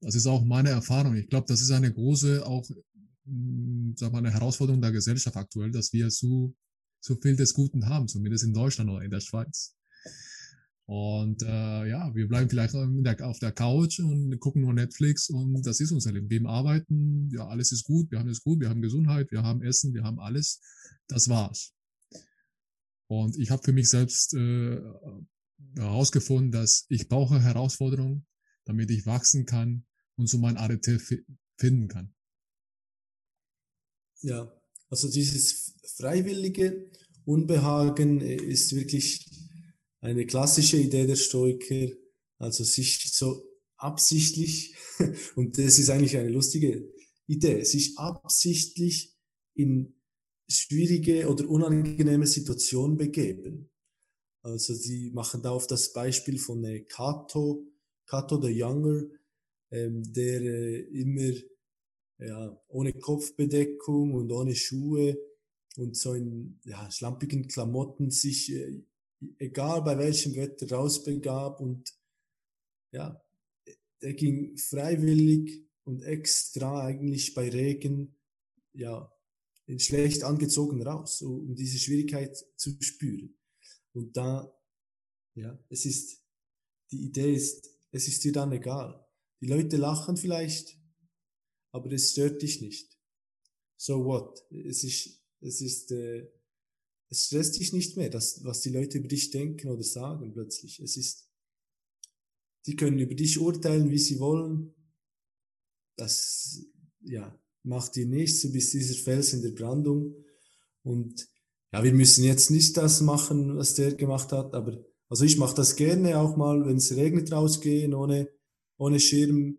Das ist auch meine Erfahrung. Ich glaube, das ist eine große, auch, hm, sag mal, eine Herausforderung der Gesellschaft aktuell, dass wir zu, zu viel des Guten haben, zumindest in Deutschland oder in der Schweiz. Und äh, ja, wir bleiben vielleicht auf der Couch und gucken nur Netflix und das ist unser Leben. Wir arbeiten, ja, alles ist gut, wir haben es gut, wir haben Gesundheit, wir haben Essen, wir haben alles. Das war's. Und ich habe für mich selbst äh, herausgefunden, dass ich brauche Herausforderungen, damit ich wachsen kann und so mein Arete finden kann. Ja, also dieses Freiwillige Unbehagen ist wirklich eine klassische Idee der Stoiker, also sich so absichtlich, und das ist eigentlich eine lustige Idee, sich absichtlich in schwierige oder unangenehme Situationen begeben. Also sie machen da auf das Beispiel von äh, Cato, Cato the Younger, ähm, der äh, immer ja, ohne Kopfbedeckung und ohne Schuhe und so in ja, schlampigen Klamotten sich, äh, egal bei welchem Wetter, rausbegab und ja, er ging freiwillig und extra eigentlich bei Regen, ja, schlecht angezogen raus, um diese Schwierigkeit zu spüren. Und da, ja, es ist, die Idee ist, es ist dir dann egal. Die Leute lachen vielleicht, aber es stört dich nicht. So what? Es ist, es ist, äh, es stresst dich nicht mehr, das, was die Leute über dich denken oder sagen plötzlich. Es ist, die können über dich urteilen, wie sie wollen. Das, ja, macht dir nichts, du bist dieser Fels in der Brandung. Und ja, wir müssen jetzt nicht das machen, was der gemacht hat, aber also ich mache das gerne auch mal, wenn es regnet rausgehen, ohne, ohne Schirm.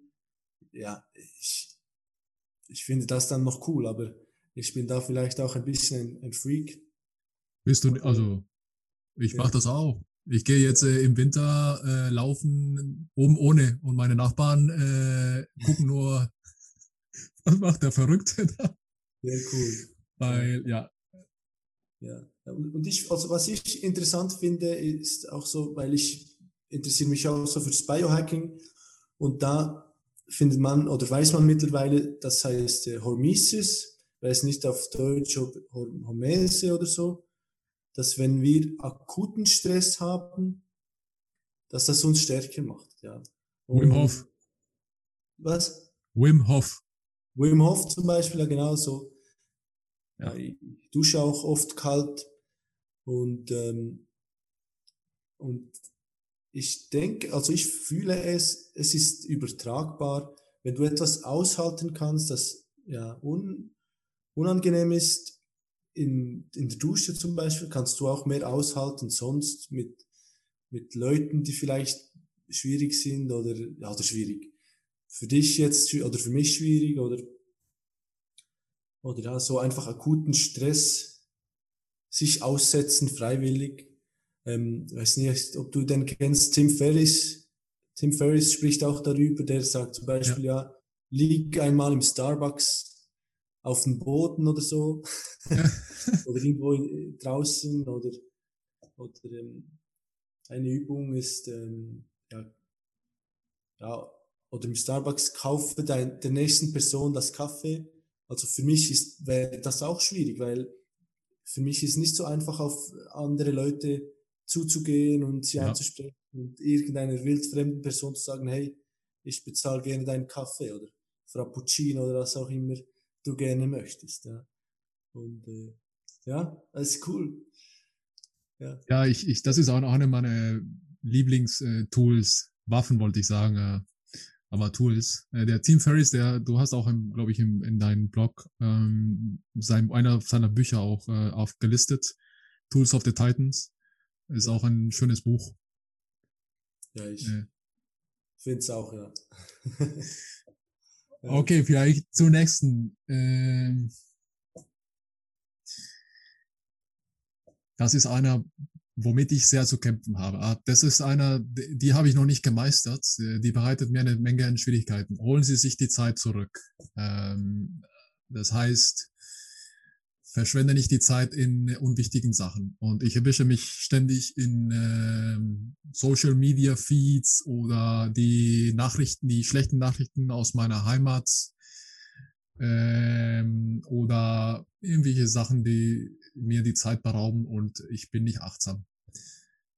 Ja, ich, ich finde das dann noch cool, aber ich bin da vielleicht auch ein bisschen ein, ein Freak. Bist du, also ich ja. mache das auch. Ich gehe jetzt äh, im Winter äh, laufen oben ohne und meine Nachbarn äh, gucken nur, was macht der Verrückte da? Sehr cool. Weil, ja. Ja, und ich, also was ich interessant finde, ist auch so, weil ich interessiere mich auch so fürs Biohacking und da findet man oder weiß man mittlerweile, das heißt äh, Hormesis, weiß nicht auf Deutsch, Hormese oder so, dass wenn wir akuten Stress haben, dass das uns stärker macht. Ja. Und Wim Hof. Was? Wim Hof. Wim Hof zum Beispiel, ja genau so. Ja. Ich dusche auch oft kalt und, ähm, und ich denke, also ich fühle es, es ist übertragbar, wenn du etwas aushalten kannst, das ja un, unangenehm ist, in, in der Dusche zum Beispiel kannst du auch mehr aushalten, sonst mit, mit Leuten, die vielleicht schwierig sind oder, ja, oder schwierig. Für dich jetzt oder für mich schwierig oder, oder ja, so einfach akuten Stress sich aussetzen, freiwillig. Ähm, weiß nicht, ob du den kennst, Tim Ferris. Tim Ferris spricht auch darüber, der sagt zum Beispiel, ja, ja lieg einmal im Starbucks auf dem Boden oder so. oder irgendwo draußen oder, oder ähm, eine Übung ist, ähm, ja, ja, oder im Starbucks kaufe dein, der nächsten Person das Kaffee. Also für mich ist, wäre das auch schwierig, weil für mich ist nicht so einfach auf andere Leute zuzugehen und sie ja. anzusprechen und irgendeiner wildfremden Person zu sagen, hey, ich bezahle gerne deinen Kaffee oder Frappuccino oder was auch immer du gerne möchtest. Ja. Und äh, ja, das ist cool. Ja, ja ich, ich, das ist auch eine meiner Lieblingstools. Waffen wollte ich sagen, äh, aber Tools. Äh, der Team Ferris, der, du hast auch, glaube ich, im, in deinem Blog ähm, sein, einer seiner Bücher auch äh, aufgelistet. Tools of the Titans. Ist auch ein schönes Buch. Ja, ich äh. finde es auch, ja. Okay, vielleicht zur nächsten. Ähm, das ist einer, womit ich sehr zu kämpfen habe. Ah, das ist einer, die habe ich noch nicht gemeistert. Die bereitet mir eine Menge an Schwierigkeiten. Holen Sie sich die Zeit zurück. Ähm, das heißt, verschwende nicht die Zeit in unwichtigen Sachen. Und ich erwische mich ständig in ähm, Social Media Feeds oder die Nachrichten, die schlechten Nachrichten aus meiner Heimat ähm, oder irgendwelche Sachen, die mir die Zeit berauben und ich bin nicht achtsam.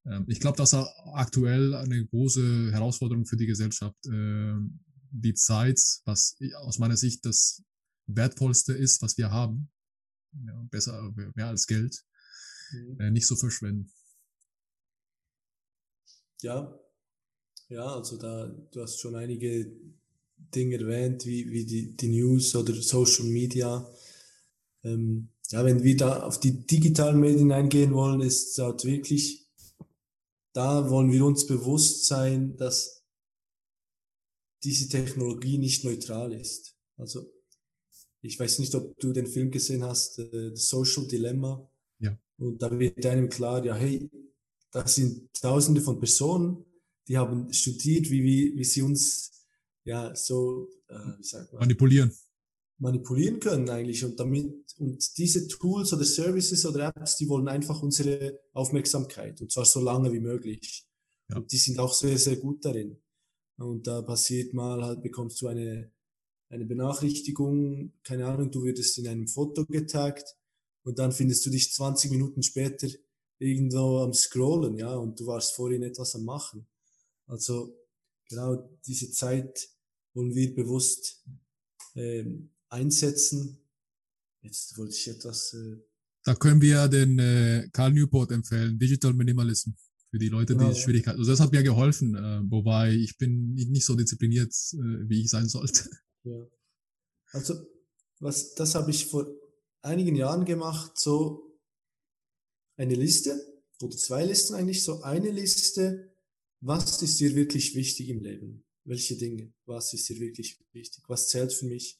Ähm, ich glaube, das ist aktuell eine große Herausforderung für die Gesellschaft. Ähm, die Zeit, was aus meiner Sicht das Wertvollste ist, was wir haben, ja, besser, mehr als Geld, mhm. äh, nicht so verschwenden. Ja, ja, also da, du hast schon einige Dinge erwähnt, wie, wie die, die News oder Social Media. Ähm, ja, wenn wir da auf die digitalen Medien eingehen wollen, ist es halt wirklich, da wollen wir uns bewusst sein, dass diese Technologie nicht neutral ist. Also ich weiß nicht, ob du den Film gesehen hast, äh, The Social Dilemma. Ja. Und da wird einem klar, ja, hey, das sind Tausende von Personen, die haben studiert, wie, wie, wie sie uns ja so äh, wie sagt man, manipulieren manipulieren können eigentlich und damit und diese Tools oder Services oder Apps, die wollen einfach unsere Aufmerksamkeit und zwar so lange wie möglich. Ja. Und die sind auch sehr sehr gut darin. Und da passiert mal halt bekommst du eine eine Benachrichtigung, keine Ahnung, du würdest in einem Foto getaggt und dann findest du dich 20 Minuten später irgendwo am Scrollen, ja, und du warst vorhin etwas am Machen. Also genau diese Zeit wollen wir bewusst ähm, einsetzen. Jetzt wollte ich etwas. Äh, da können wir den äh, Carl Newport empfehlen, Digital Minimalism, für die Leute, genau, die Schwierigkeiten. Also das hat mir geholfen, äh, wobei ich bin nicht so diszipliniert, äh, wie ich sein sollte. Ja. Also, was, das habe ich vor einigen Jahren gemacht, so eine Liste oder zwei Listen eigentlich, so eine Liste, was ist dir wirklich wichtig im Leben? Welche Dinge? Was ist dir wirklich wichtig? Was zählt für mich?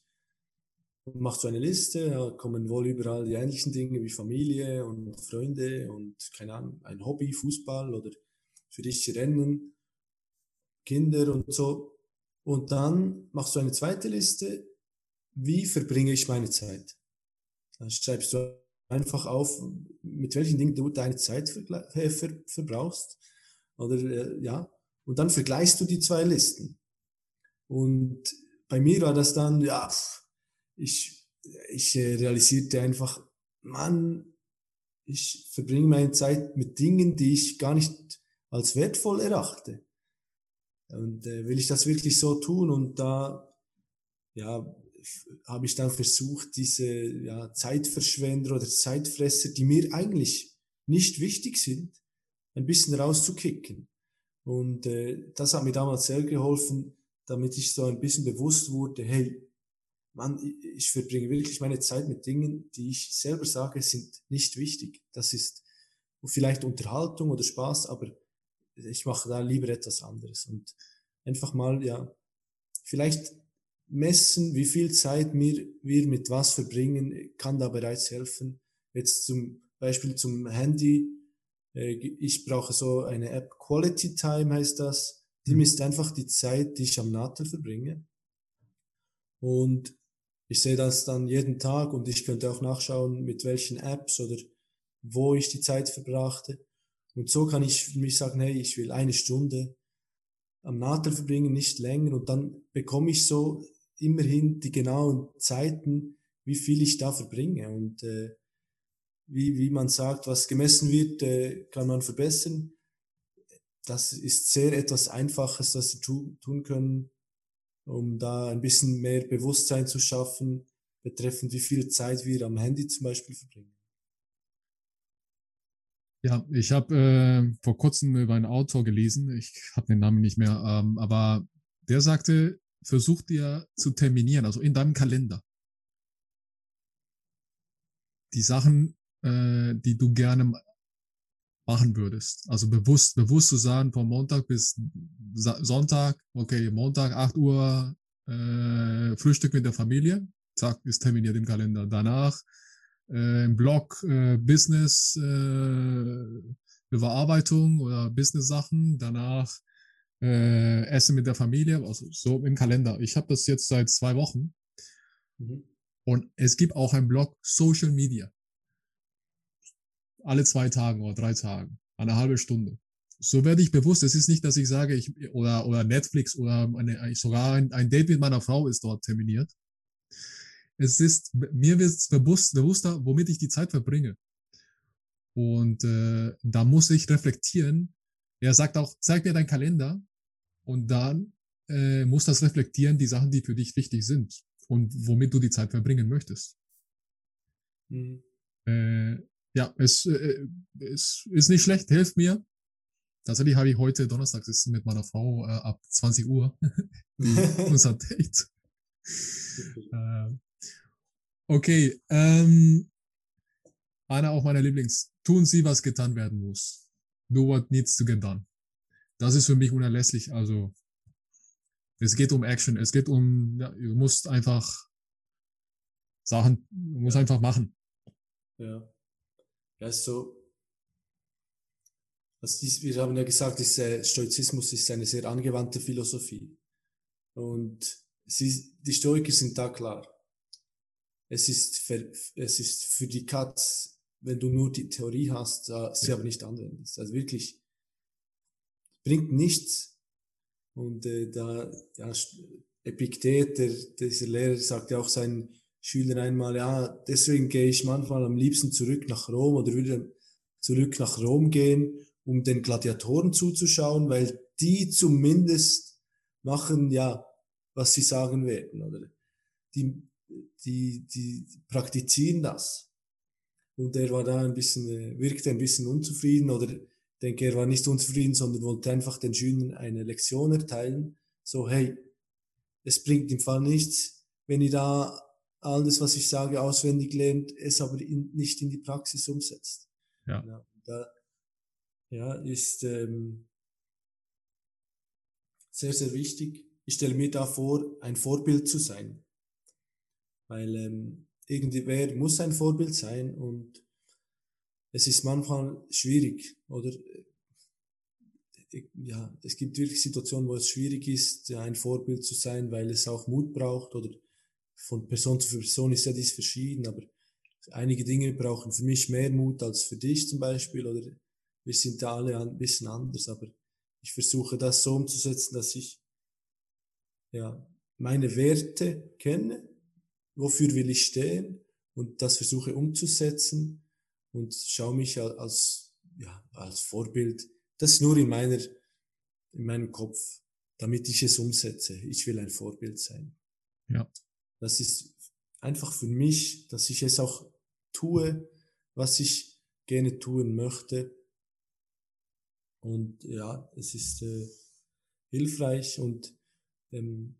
Machst du eine Liste, ja, kommen wohl überall die ähnlichen Dinge wie Familie und Freunde und keine Ahnung, ein Hobby, Fußball oder für dich Rennen, Kinder und so. Und dann machst du eine zweite Liste, wie verbringe ich meine Zeit? Dann schreibst du einfach auf, mit welchen Dingen du deine Zeit verbrauchst. Oder äh, ja, und dann vergleichst du die zwei Listen. Und bei mir war das dann, ja, ich, ich äh, realisierte einfach, Mann, ich verbringe meine Zeit mit Dingen, die ich gar nicht als wertvoll erachte. Und äh, will ich das wirklich so tun? Und da ja, habe ich dann versucht, diese ja, Zeitverschwender oder Zeitfresser, die mir eigentlich nicht wichtig sind, ein bisschen rauszukicken. Und äh, das hat mir damals sehr geholfen, damit ich so ein bisschen bewusst wurde, hey, Mann, ich verbringe wirklich meine Zeit mit Dingen, die ich selber sage, sind nicht wichtig. Das ist vielleicht Unterhaltung oder Spaß, aber ich mache da lieber etwas anderes und einfach mal, ja, vielleicht messen, wie viel Zeit wir, wir mit was verbringen, kann da bereits helfen. Jetzt zum Beispiel zum Handy. Äh, ich brauche so eine App, Quality Time heißt das. Die mhm. misst einfach die Zeit, die ich am Nadel verbringe. Und ich sehe das dann jeden Tag und ich könnte auch nachschauen, mit welchen Apps oder wo ich die Zeit verbrachte. Und so kann ich mich sagen, hey, ich will eine Stunde am Nadel verbringen, nicht länger. Und dann bekomme ich so immerhin die genauen Zeiten, wie viel ich da verbringe. Und äh, wie, wie man sagt, was gemessen wird, äh, kann man verbessern. Das ist sehr etwas Einfaches, das Sie tu tun können, um da ein bisschen mehr Bewusstsein zu schaffen, betreffend wie viel Zeit wir am Handy zum Beispiel verbringen. Ja, ich habe äh, vor kurzem über einen Autor gelesen, ich habe den Namen nicht mehr, ähm, aber der sagte, versuch dir zu terminieren, also in deinem Kalender, die Sachen, äh, die du gerne machen würdest. Also bewusst, bewusst zu sagen, von Montag bis Sonntag, okay, Montag 8 Uhr äh, Frühstück mit der Familie, zack, ist terminiert im Kalender. Danach äh, im Blog äh, Business äh, Überarbeitung oder Business Sachen, danach äh, Essen mit der Familie, also so im Kalender. Ich habe das jetzt seit zwei Wochen. Mhm. Und es gibt auch einen Blog Social Media. Alle zwei Tage oder drei Tage. Eine halbe Stunde. So werde ich bewusst. Es ist nicht, dass ich sage, ich, oder, oder Netflix oder eine, sogar ein, ein Date mit meiner Frau ist dort terminiert. Es ist, mir wird es bewusst, bewusster, womit ich die Zeit verbringe. Und äh, da muss ich reflektieren. Er sagt auch, zeig mir deinen Kalender und dann äh, muss das reflektieren, die Sachen, die für dich wichtig sind und womit du die Zeit verbringen möchtest. Mhm. Äh, ja, es, äh, es ist nicht schlecht, hilft mir. Tatsächlich habe ich heute Donnerstag sitzen mit meiner Frau äh, ab 20 Uhr unser Date. äh, okay, ähm, einer auch meiner Lieblings. Tun Sie, was getan werden muss. Do what needs to get done. Das ist für mich unerlässlich. Also, es geht um Action. Es geht um, ja, du musst einfach Sachen, du musst ja. einfach machen. Ja. Ja, ist so. Also dies, wir haben ja gesagt, dieser Stoizismus ist eine sehr angewandte Philosophie. Und sie, die Stoiker sind da klar. Es ist, für, es ist für die Katz, wenn du nur die Theorie hast, uh, sie ja. aber nicht anwendest. Also wirklich, bringt nichts. Und äh, da, ja, Epiktet, der, dieser Lehrer, sagt ja auch seinen Schülern einmal, ja, deswegen gehe ich manchmal am liebsten zurück nach Rom oder würde zurück nach Rom gehen, um den Gladiatoren zuzuschauen, weil die zumindest machen, ja, was sie sagen werden, oder? Die, die, die praktizieren das. Und er war da ein bisschen, äh, wirkte ein bisschen unzufrieden oder denke, er war nicht unzufrieden, sondern wollte einfach den Schülern eine Lektion erteilen. So, hey, es bringt im Fall nichts, wenn ihr da alles, was ich sage, auswendig lernt, es aber in, nicht in die Praxis umsetzt. Ja. ja da, ja, ist ähm, sehr, sehr wichtig. Ich stelle mir da vor, ein Vorbild zu sein. Weil ähm, irgendwer muss ein Vorbild sein und es ist manchmal schwierig, oder? Ja, es gibt wirklich Situationen, wo es schwierig ist, ein Vorbild zu sein, weil es auch Mut braucht oder von Person zu Person ist ja dies verschieden, aber einige Dinge brauchen für mich mehr Mut als für dich zum Beispiel oder wir sind da alle ein bisschen anders, aber ich versuche das so umzusetzen, dass ich ja meine Werte kenne, wofür will ich stehen und das versuche umzusetzen und schaue mich als ja als Vorbild. Das ist nur in meiner in meinem Kopf, damit ich es umsetze. Ich will ein Vorbild sein. Ja. Das ist einfach für mich, dass ich es auch tue, was ich gerne tun möchte. Und ja, es ist äh, hilfreich und ähm,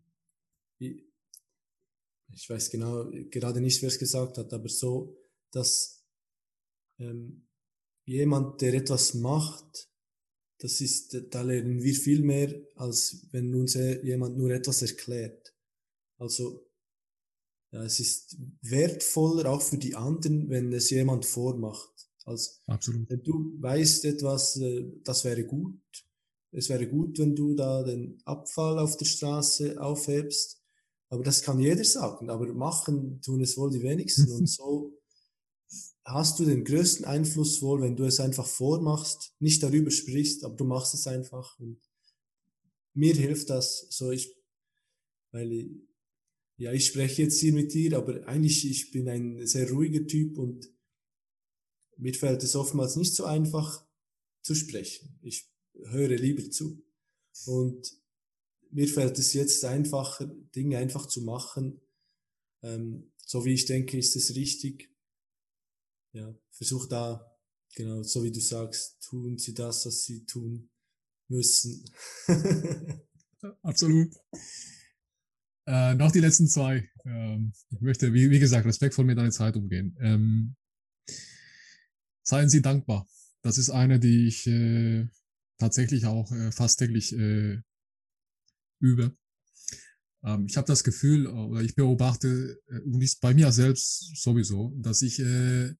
ich, ich weiß genau gerade nicht, wer es gesagt hat, aber so, dass ähm, jemand, der etwas macht, das ist, da lernen wir viel mehr, als wenn uns jemand nur etwas erklärt. Also ja, es ist wertvoller auch für die anderen, wenn es jemand vormacht. Als Absolut. wenn du weißt etwas, äh, das wäre gut. Es wäre gut, wenn du da den Abfall auf der Straße aufhebst. Aber das kann jeder sagen. Aber machen tun es wohl die wenigsten. Und so hast du den größten Einfluss wohl, wenn du es einfach vormachst, nicht darüber sprichst, aber du machst es einfach. Und mir hilft das so, ich, weil ich, ja, ich spreche jetzt hier mit dir, aber eigentlich, ich bin ein sehr ruhiger Typ und mir fällt es oftmals nicht so einfach zu sprechen. Ich höre lieber zu. Und mir fällt es jetzt einfacher, Dinge einfach zu machen. Ähm, so wie ich denke, ist es richtig. Ja, versuch da, genau, so wie du sagst, tun sie das, was sie tun müssen. Absolut. Äh, noch die letzten zwei. Ähm, ich möchte, wie, wie gesagt, respektvoll mit deiner Zeit umgehen. Ähm, seien Sie dankbar. Das ist eine, die ich äh, tatsächlich auch äh, fast täglich äh, übe. Ähm, ich habe das Gefühl, oder ich beobachte, äh, und ich, bei mir selbst sowieso, dass ich äh,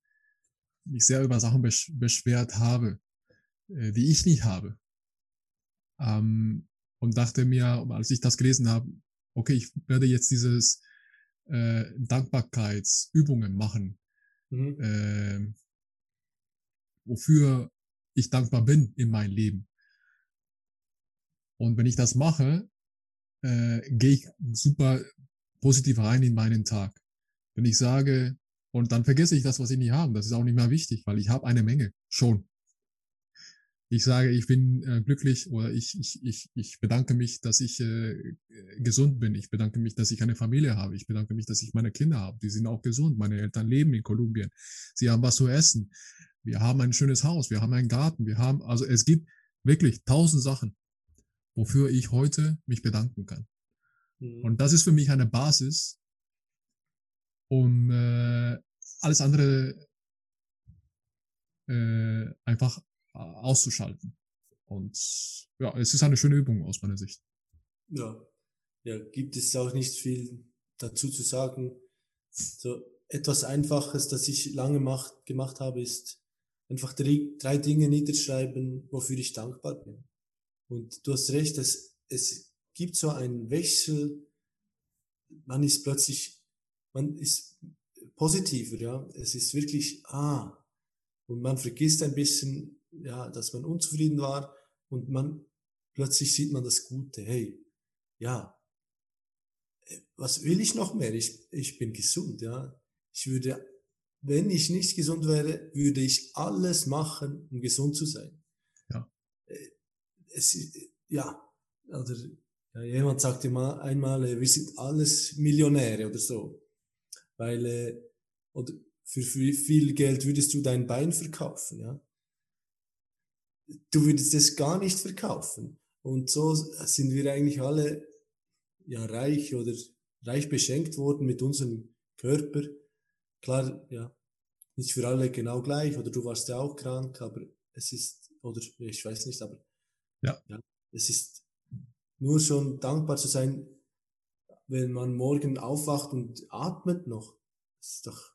mich sehr über Sachen besch beschwert habe, äh, die ich nicht habe. Ähm, und dachte mir, als ich das gelesen habe, okay, ich werde jetzt dieses äh, Dankbarkeitsübungen machen, mhm. äh, wofür ich dankbar bin in meinem Leben. Und wenn ich das mache, äh, gehe ich super positiv rein in meinen Tag. Wenn ich sage, und dann vergesse ich das, was ich nicht habe, das ist auch nicht mehr wichtig, weil ich habe eine Menge schon ich sage, ich bin äh, glücklich oder ich, ich, ich, ich bedanke mich, dass ich äh, gesund bin. Ich bedanke mich, dass ich eine Familie habe. Ich bedanke mich, dass ich meine Kinder habe. Die sind auch gesund. Meine Eltern leben in Kolumbien. Sie haben was zu essen. Wir haben ein schönes Haus. Wir haben einen Garten. Wir haben, also es gibt wirklich tausend Sachen, wofür ich heute mich bedanken kann. Mhm. Und das ist für mich eine Basis, um äh, alles andere äh, einfach äh, auszuschalten. Und ja, es ist eine schöne Übung aus meiner Sicht. Ja, ja gibt es auch nicht viel dazu zu sagen. So etwas Einfaches, das ich lange macht, gemacht habe, ist einfach drei, drei Dinge niederschreiben, wofür ich dankbar bin. Und du hast recht, es, es gibt so einen Wechsel. Man ist plötzlich, man ist positiver, ja. Es ist wirklich, ah, und man vergisst ein bisschen, ja, dass man unzufrieden war und man, plötzlich sieht man das Gute. Hey, ja, was will ich noch mehr? Ich, ich bin gesund, ja. Ich würde, wenn ich nicht gesund wäre, würde ich alles machen, um gesund zu sein. Ja. Es, ja, oder ja, jemand sagte mal einmal, äh, wir sind alles Millionäre oder so. Weil, äh, oder für viel Geld würdest du dein Bein verkaufen, ja. Du würdest es gar nicht verkaufen. Und so sind wir eigentlich alle ja reich oder reich beschenkt worden mit unserem Körper. Klar, ja, nicht für alle genau gleich oder du warst ja auch krank, aber es ist, oder ich weiß nicht, aber ja, ja es ist nur schon dankbar zu sein, wenn man morgen aufwacht und atmet noch. Das ist doch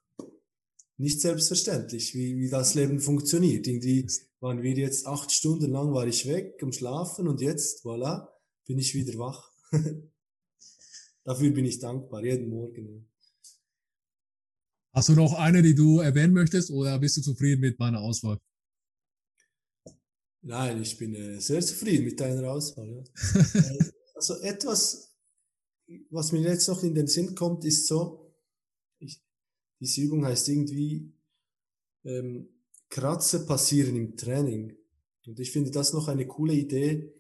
nicht selbstverständlich, wie, wie das Leben funktioniert. Irgendwie waren wir jetzt acht Stunden lang, war ich weg am Schlafen und jetzt, voilà, bin ich wieder wach. Dafür bin ich dankbar, jeden Morgen. Hast du noch eine, die du erwähnen möchtest oder bist du zufrieden mit meiner Auswahl? Nein, ich bin äh, sehr zufrieden mit deiner Auswahl. Also etwas, was mir jetzt noch in den Sinn kommt, ist so, ich, diese Übung heißt irgendwie, ähm, Kratzer passieren im Training. Und ich finde das noch eine coole Idee,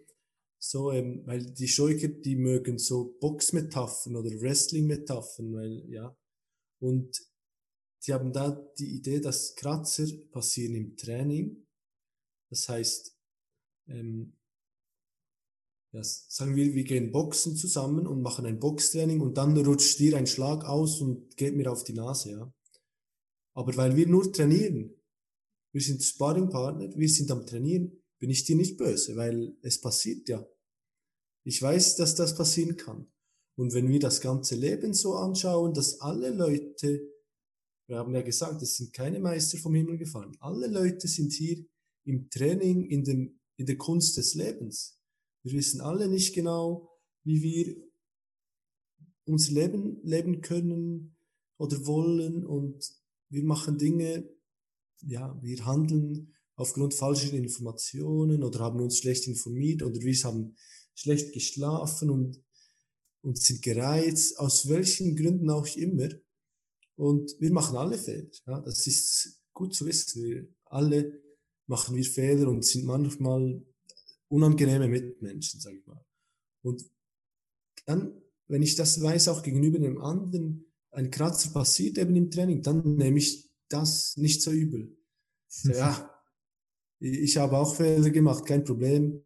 so, ähm, weil die Scheuker, die mögen so Boxmetaphern oder Wrestling-Metaphern, weil, ja. Und die haben da die Idee, dass Kratzer passieren im Training. Das heißt, ähm, ja, sagen wir, wir gehen Boxen zusammen und machen ein Boxtraining und dann rutscht dir ein Schlag aus und geht mir auf die Nase, ja. Aber weil wir nur trainieren, wir sind Sparringpartner, wir sind am Trainieren, bin ich dir nicht böse, weil es passiert ja. Ich weiß, dass das passieren kann. Und wenn wir das ganze Leben so anschauen, dass alle Leute, wir haben ja gesagt, es sind keine Meister vom Himmel gefallen, alle Leute sind hier im Training, in, dem, in der Kunst des Lebens. Wir wissen alle nicht genau, wie wir unser Leben leben können oder wollen und wir machen Dinge, ja, wir handeln aufgrund falscher Informationen oder haben uns schlecht informiert oder wir haben schlecht geschlafen und, und sind gereizt, aus welchen Gründen auch immer. Und wir machen alle Fehler. Ja, das ist gut zu wissen. Wir alle machen wir Fehler und sind manchmal unangenehme Mitmenschen, sag ich mal. Und dann, wenn ich das weiß, auch gegenüber dem anderen, ein Kratzer passiert eben im Training, dann nehme ich das nicht so übel. So, ja, ich habe auch Fehler gemacht, kein Problem.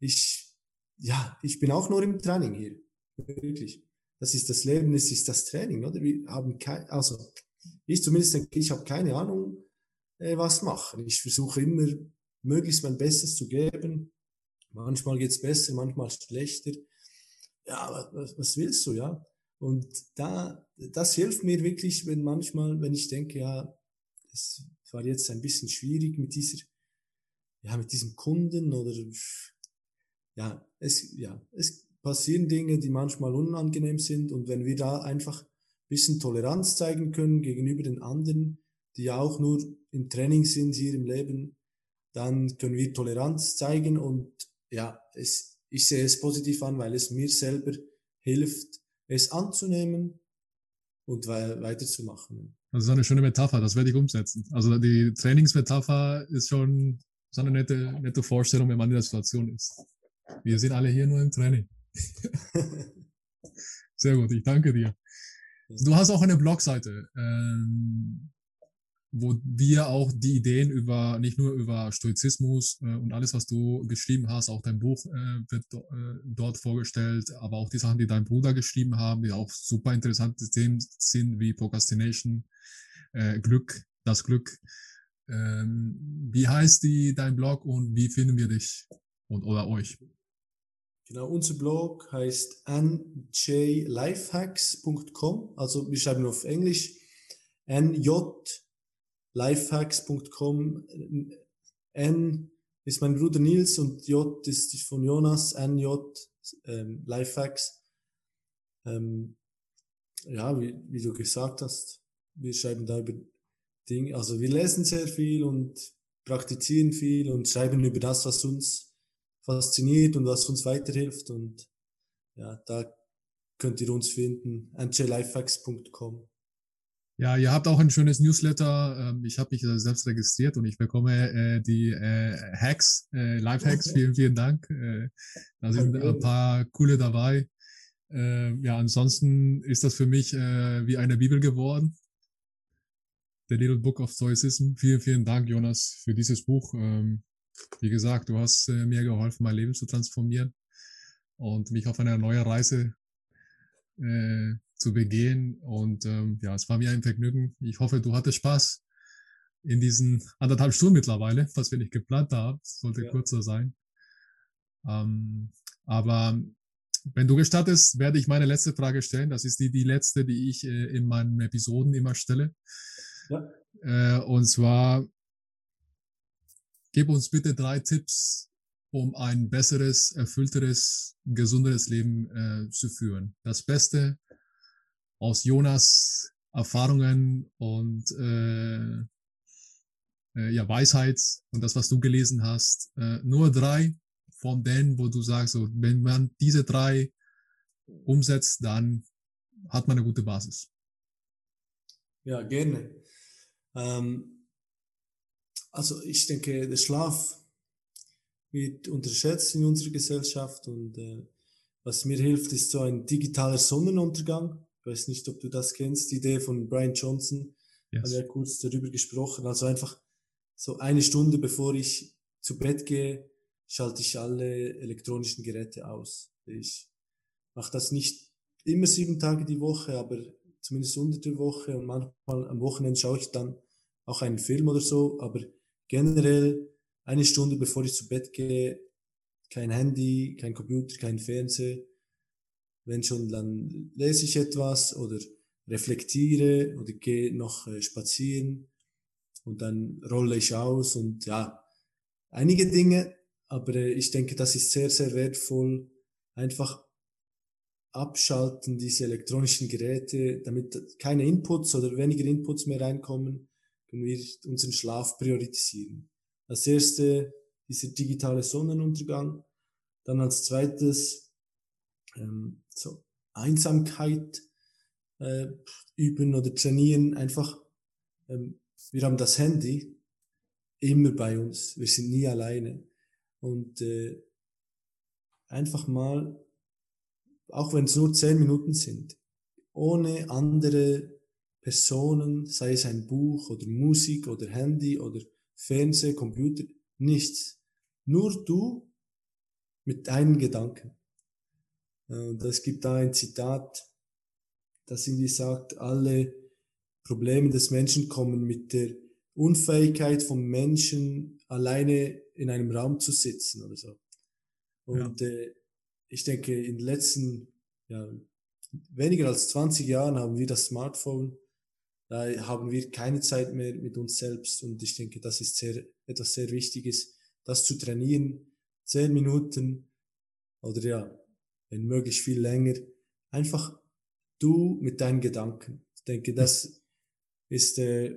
Ich, ja, ich bin auch nur im Training hier. Wirklich. Das ist das Leben, es ist das Training, oder? Wir haben kein, also, ich zumindest denke, ich habe keine Ahnung, äh, was machen. Ich versuche immer, möglichst mein Bestes zu geben. Manchmal geht's besser, manchmal schlechter. Ja, was, was willst du, ja? Und da, das hilft mir wirklich, wenn manchmal, wenn ich denke, ja, es war jetzt ein bisschen schwierig mit dieser ja, mit diesem Kunden oder ja, es, ja, es passieren Dinge, die manchmal unangenehm sind und wenn wir da einfach bisschen Toleranz zeigen können gegenüber den anderen, die auch nur im Training sind hier im Leben, dann können wir Toleranz zeigen und ja, es, ich sehe es positiv an, weil es mir selber hilft, es anzunehmen und weiterzumachen. Das ist eine schöne Metapher, das werde ich umsetzen. Also die Trainingsmetapher ist schon so eine nette, nette Vorstellung, wenn man in der Situation ist. Wir sind alle hier nur im Training. Sehr gut, ich danke dir. Du hast auch eine Blogseite, ähm, wo wir auch die Ideen über, nicht nur über Stoizismus äh, und alles, was du geschrieben hast, auch dein Buch äh, wird do, äh, dort vorgestellt, aber auch die Sachen, die dein Bruder geschrieben haben, die auch super interessante Themen sind, wie Procrastination, äh, Glück, das Glück, Ähm, wie heißt die, dein Blog und wie finden wir dich und oder euch? Genau, unser Blog heißt njlifehacks.com. Also wir schreiben auf Englisch njlifehacks.com. N ist mein Bruder Nils und J ist von Jonas, NJ ähm, Lifehacks. Ähm, ja, wie, wie du gesagt hast, wir schreiben da über Dinge, also wir lesen sehr viel und praktizieren viel und schreiben über das, was uns fasziniert und was uns weiterhilft. Und ja, da könnt ihr uns finden, njlifehacks.com. Ja, ihr habt auch ein schönes Newsletter. Ähm, ich habe mich selbst registriert und ich bekomme äh, die äh, Hacks, äh, Lifehacks. Vielen, vielen Dank. Da sind ein paar coole dabei. Ja, ansonsten ist das für mich wie eine Bibel geworden. The Little Book of Stoicism. Vielen, vielen Dank, Jonas, für dieses Buch. Ähm, wie gesagt, du hast mir geholfen, mein Leben zu transformieren und mich auf eine neue Reise zu begehen. Und ähm, ja, es war mir ein Vergnügen. Ich hoffe, du hattest Spaß in diesen anderthalb Stunden mittlerweile, was wir nicht geplant haben. Sollte ja. kürzer sein. Ähm, aber wenn du gestattest, werde ich meine letzte Frage stellen. Das ist die, die letzte, die ich äh, in meinen Episoden immer stelle. Ja. Äh, und zwar, Gib uns bitte drei Tipps, um ein besseres, erfüllteres, gesunderes Leben äh, zu führen. Das Beste aus Jonas Erfahrungen und äh, äh, ja, Weisheit und das, was du gelesen hast. Äh, nur drei von denen, wo du sagst, so, wenn man diese drei umsetzt, dann hat man eine gute Basis. Ja, gerne. Ähm, also ich denke, der Schlaf wird unterschätzt in unserer Gesellschaft und äh, was mir hilft, ist so ein digitaler Sonnenuntergang. Ich weiß nicht, ob du das kennst, die Idee von Brian Johnson. Yes. Haben wir kurz darüber gesprochen. Also einfach so eine Stunde bevor ich zu Bett gehe, schalte ich alle elektronischen Geräte aus. Ich mache das nicht immer sieben Tage die Woche, aber zumindest unter der Woche und manchmal am Wochenende schaue ich dann auch einen Film oder so, aber generell eine Stunde bevor ich zu Bett gehe, kein Handy, kein Computer, kein Fernseher. Wenn schon, dann lese ich etwas oder reflektiere oder gehe noch äh, spazieren und dann rolle ich aus und ja, einige Dinge, aber äh, ich denke, das ist sehr, sehr wertvoll. Einfach abschalten diese elektronischen Geräte, damit keine Inputs oder weniger Inputs mehr reinkommen können wir unseren Schlaf priorisieren. Als erste dieser digitale Sonnenuntergang, dann als zweites ähm, so Einsamkeit äh, üben oder trainieren. Einfach, ähm, wir haben das Handy immer bei uns, wir sind nie alleine und äh, einfach mal, auch wenn es nur zehn Minuten sind, ohne andere Personen, sei es ein Buch oder Musik oder Handy oder Fernseher, Computer, nichts. Nur du mit deinen Gedanken. Und es gibt da ein Zitat, das irgendwie sagt, alle Probleme des Menschen kommen mit der Unfähigkeit vom Menschen alleine in einem Raum zu sitzen oder so. Und ja. äh, ich denke, in den letzten ja, weniger als 20 Jahren haben wir das Smartphone da haben wir keine Zeit mehr mit uns selbst und ich denke, das ist sehr, etwas sehr Wichtiges, das zu trainieren, zehn Minuten oder ja, wenn möglich viel länger, einfach du mit deinen Gedanken. Ich denke, das ist äh,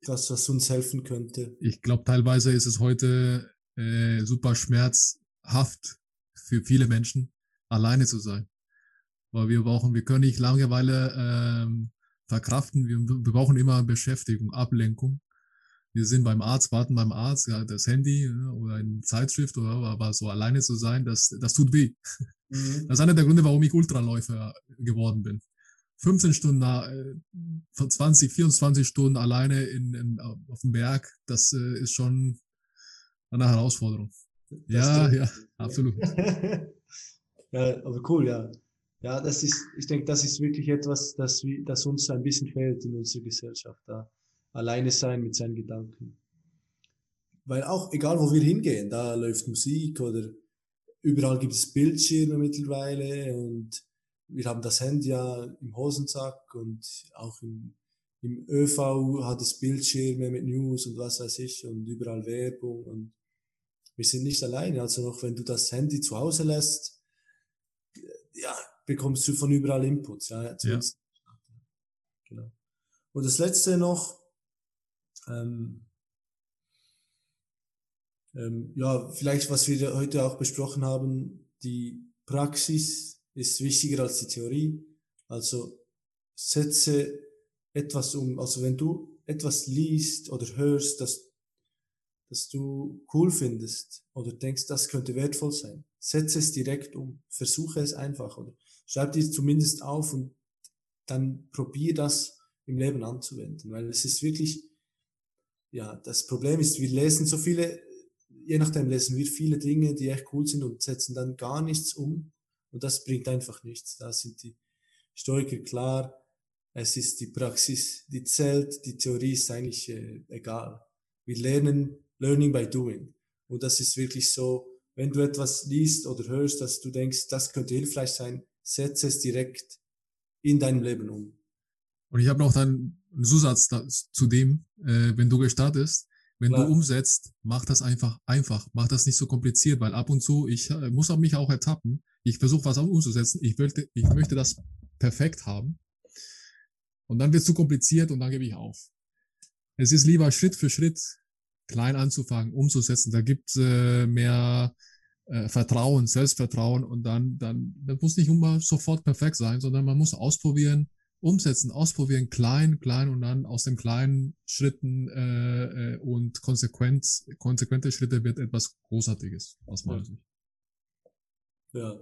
das, was uns helfen könnte. Ich glaube, teilweise ist es heute äh, super schmerzhaft für viele Menschen, alleine zu sein. Weil wir brauchen, wir können nicht Langeweile ähm, verkraften. Wir, wir brauchen immer Beschäftigung, Ablenkung. Wir sind beim Arzt, warten beim Arzt, ja, das Handy ja, oder eine Zeitschrift oder aber so alleine zu sein, das, das tut weh. Mhm. Das ist einer der Gründe, warum ich Ultraläufer geworden bin. 15 Stunden, äh, 20, 24 Stunden alleine in, in, auf dem Berg, das äh, ist schon eine Herausforderung. Das ja, ja, absolut. ja, aber cool, ja. Ja, das ist, ich denke, das ist wirklich etwas, das, das uns ein bisschen fehlt in unserer Gesellschaft. Da alleine sein mit seinen Gedanken. Weil auch, egal wo wir hingehen, da läuft Musik oder überall gibt es Bildschirme mittlerweile und wir haben das Handy ja im Hosensack und auch im, im ÖV hat es Bildschirme mit News und was weiß ich und überall Werbung und wir sind nicht alleine. Also noch wenn du das Handy zu Hause lässt, ja, bekommst du von überall Inputs. Ja, ja. Genau. Und das letzte noch, ähm, ähm, ja, vielleicht was wir heute auch besprochen haben, die Praxis ist wichtiger als die Theorie. Also setze etwas um, also wenn du etwas liest oder hörst, das, das du cool findest oder denkst, das könnte wertvoll sein, setze es direkt um, versuche es einfach oder schreib dir zumindest auf und dann probier das im Leben anzuwenden, weil es ist wirklich, ja, das Problem ist, wir lesen so viele, je nachdem lesen wir viele Dinge, die echt cool sind und setzen dann gar nichts um und das bringt einfach nichts. Da sind die Stoiker klar, es ist die Praxis, die zählt, die Theorie ist eigentlich äh, egal. Wir lernen Learning by Doing und das ist wirklich so, wenn du etwas liest oder hörst, dass du denkst, das könnte hilfreich sein, setze es direkt in deinem Leben um. Und ich habe noch einen Zusatz zu dem, äh, wenn du gestartest, wenn Klar. du umsetzt, mach das einfach einfach, mach das nicht so kompliziert, weil ab und zu, ich äh, muss auch mich auch ertappen, ich versuche was umzusetzen, ich, möchte, ich möchte das perfekt haben. Und dann wird es zu kompliziert und dann gebe ich auf. Es ist lieber Schritt für Schritt klein anzufangen, umzusetzen, da gibt äh, mehr äh, Vertrauen, Selbstvertrauen und dann, dann, das muss nicht immer sofort perfekt sein, sondern man muss ausprobieren, umsetzen, ausprobieren, klein, klein und dann aus den kleinen Schritten äh, äh, und konsequent, konsequente Schritte wird etwas Großartiges aus meiner Sicht. Ja,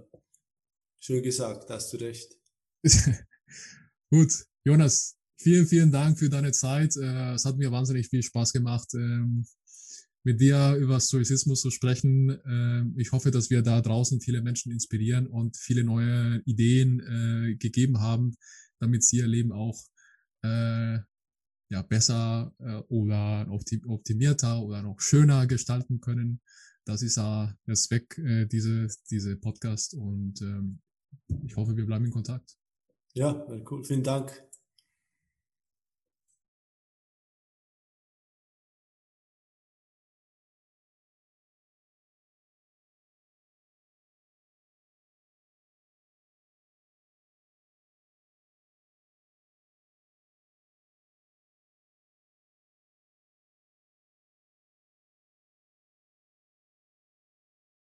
schön gesagt, hast du recht. Gut, Jonas, vielen, vielen Dank für deine Zeit. Äh, es hat mir wahnsinnig viel Spaß gemacht, ähm, mit dir über Stoizismus zu sprechen. Ähm, ich hoffe, dass wir da draußen viele Menschen inspirieren und viele neue Ideen äh, gegeben haben, damit sie ihr Leben auch äh, ja, besser äh, oder optimierter oder noch schöner gestalten können. Das ist ja der Zweck äh, diese, diese Podcast und ähm, ich hoffe, wir bleiben in Kontakt. Ja, cool. Vielen Dank.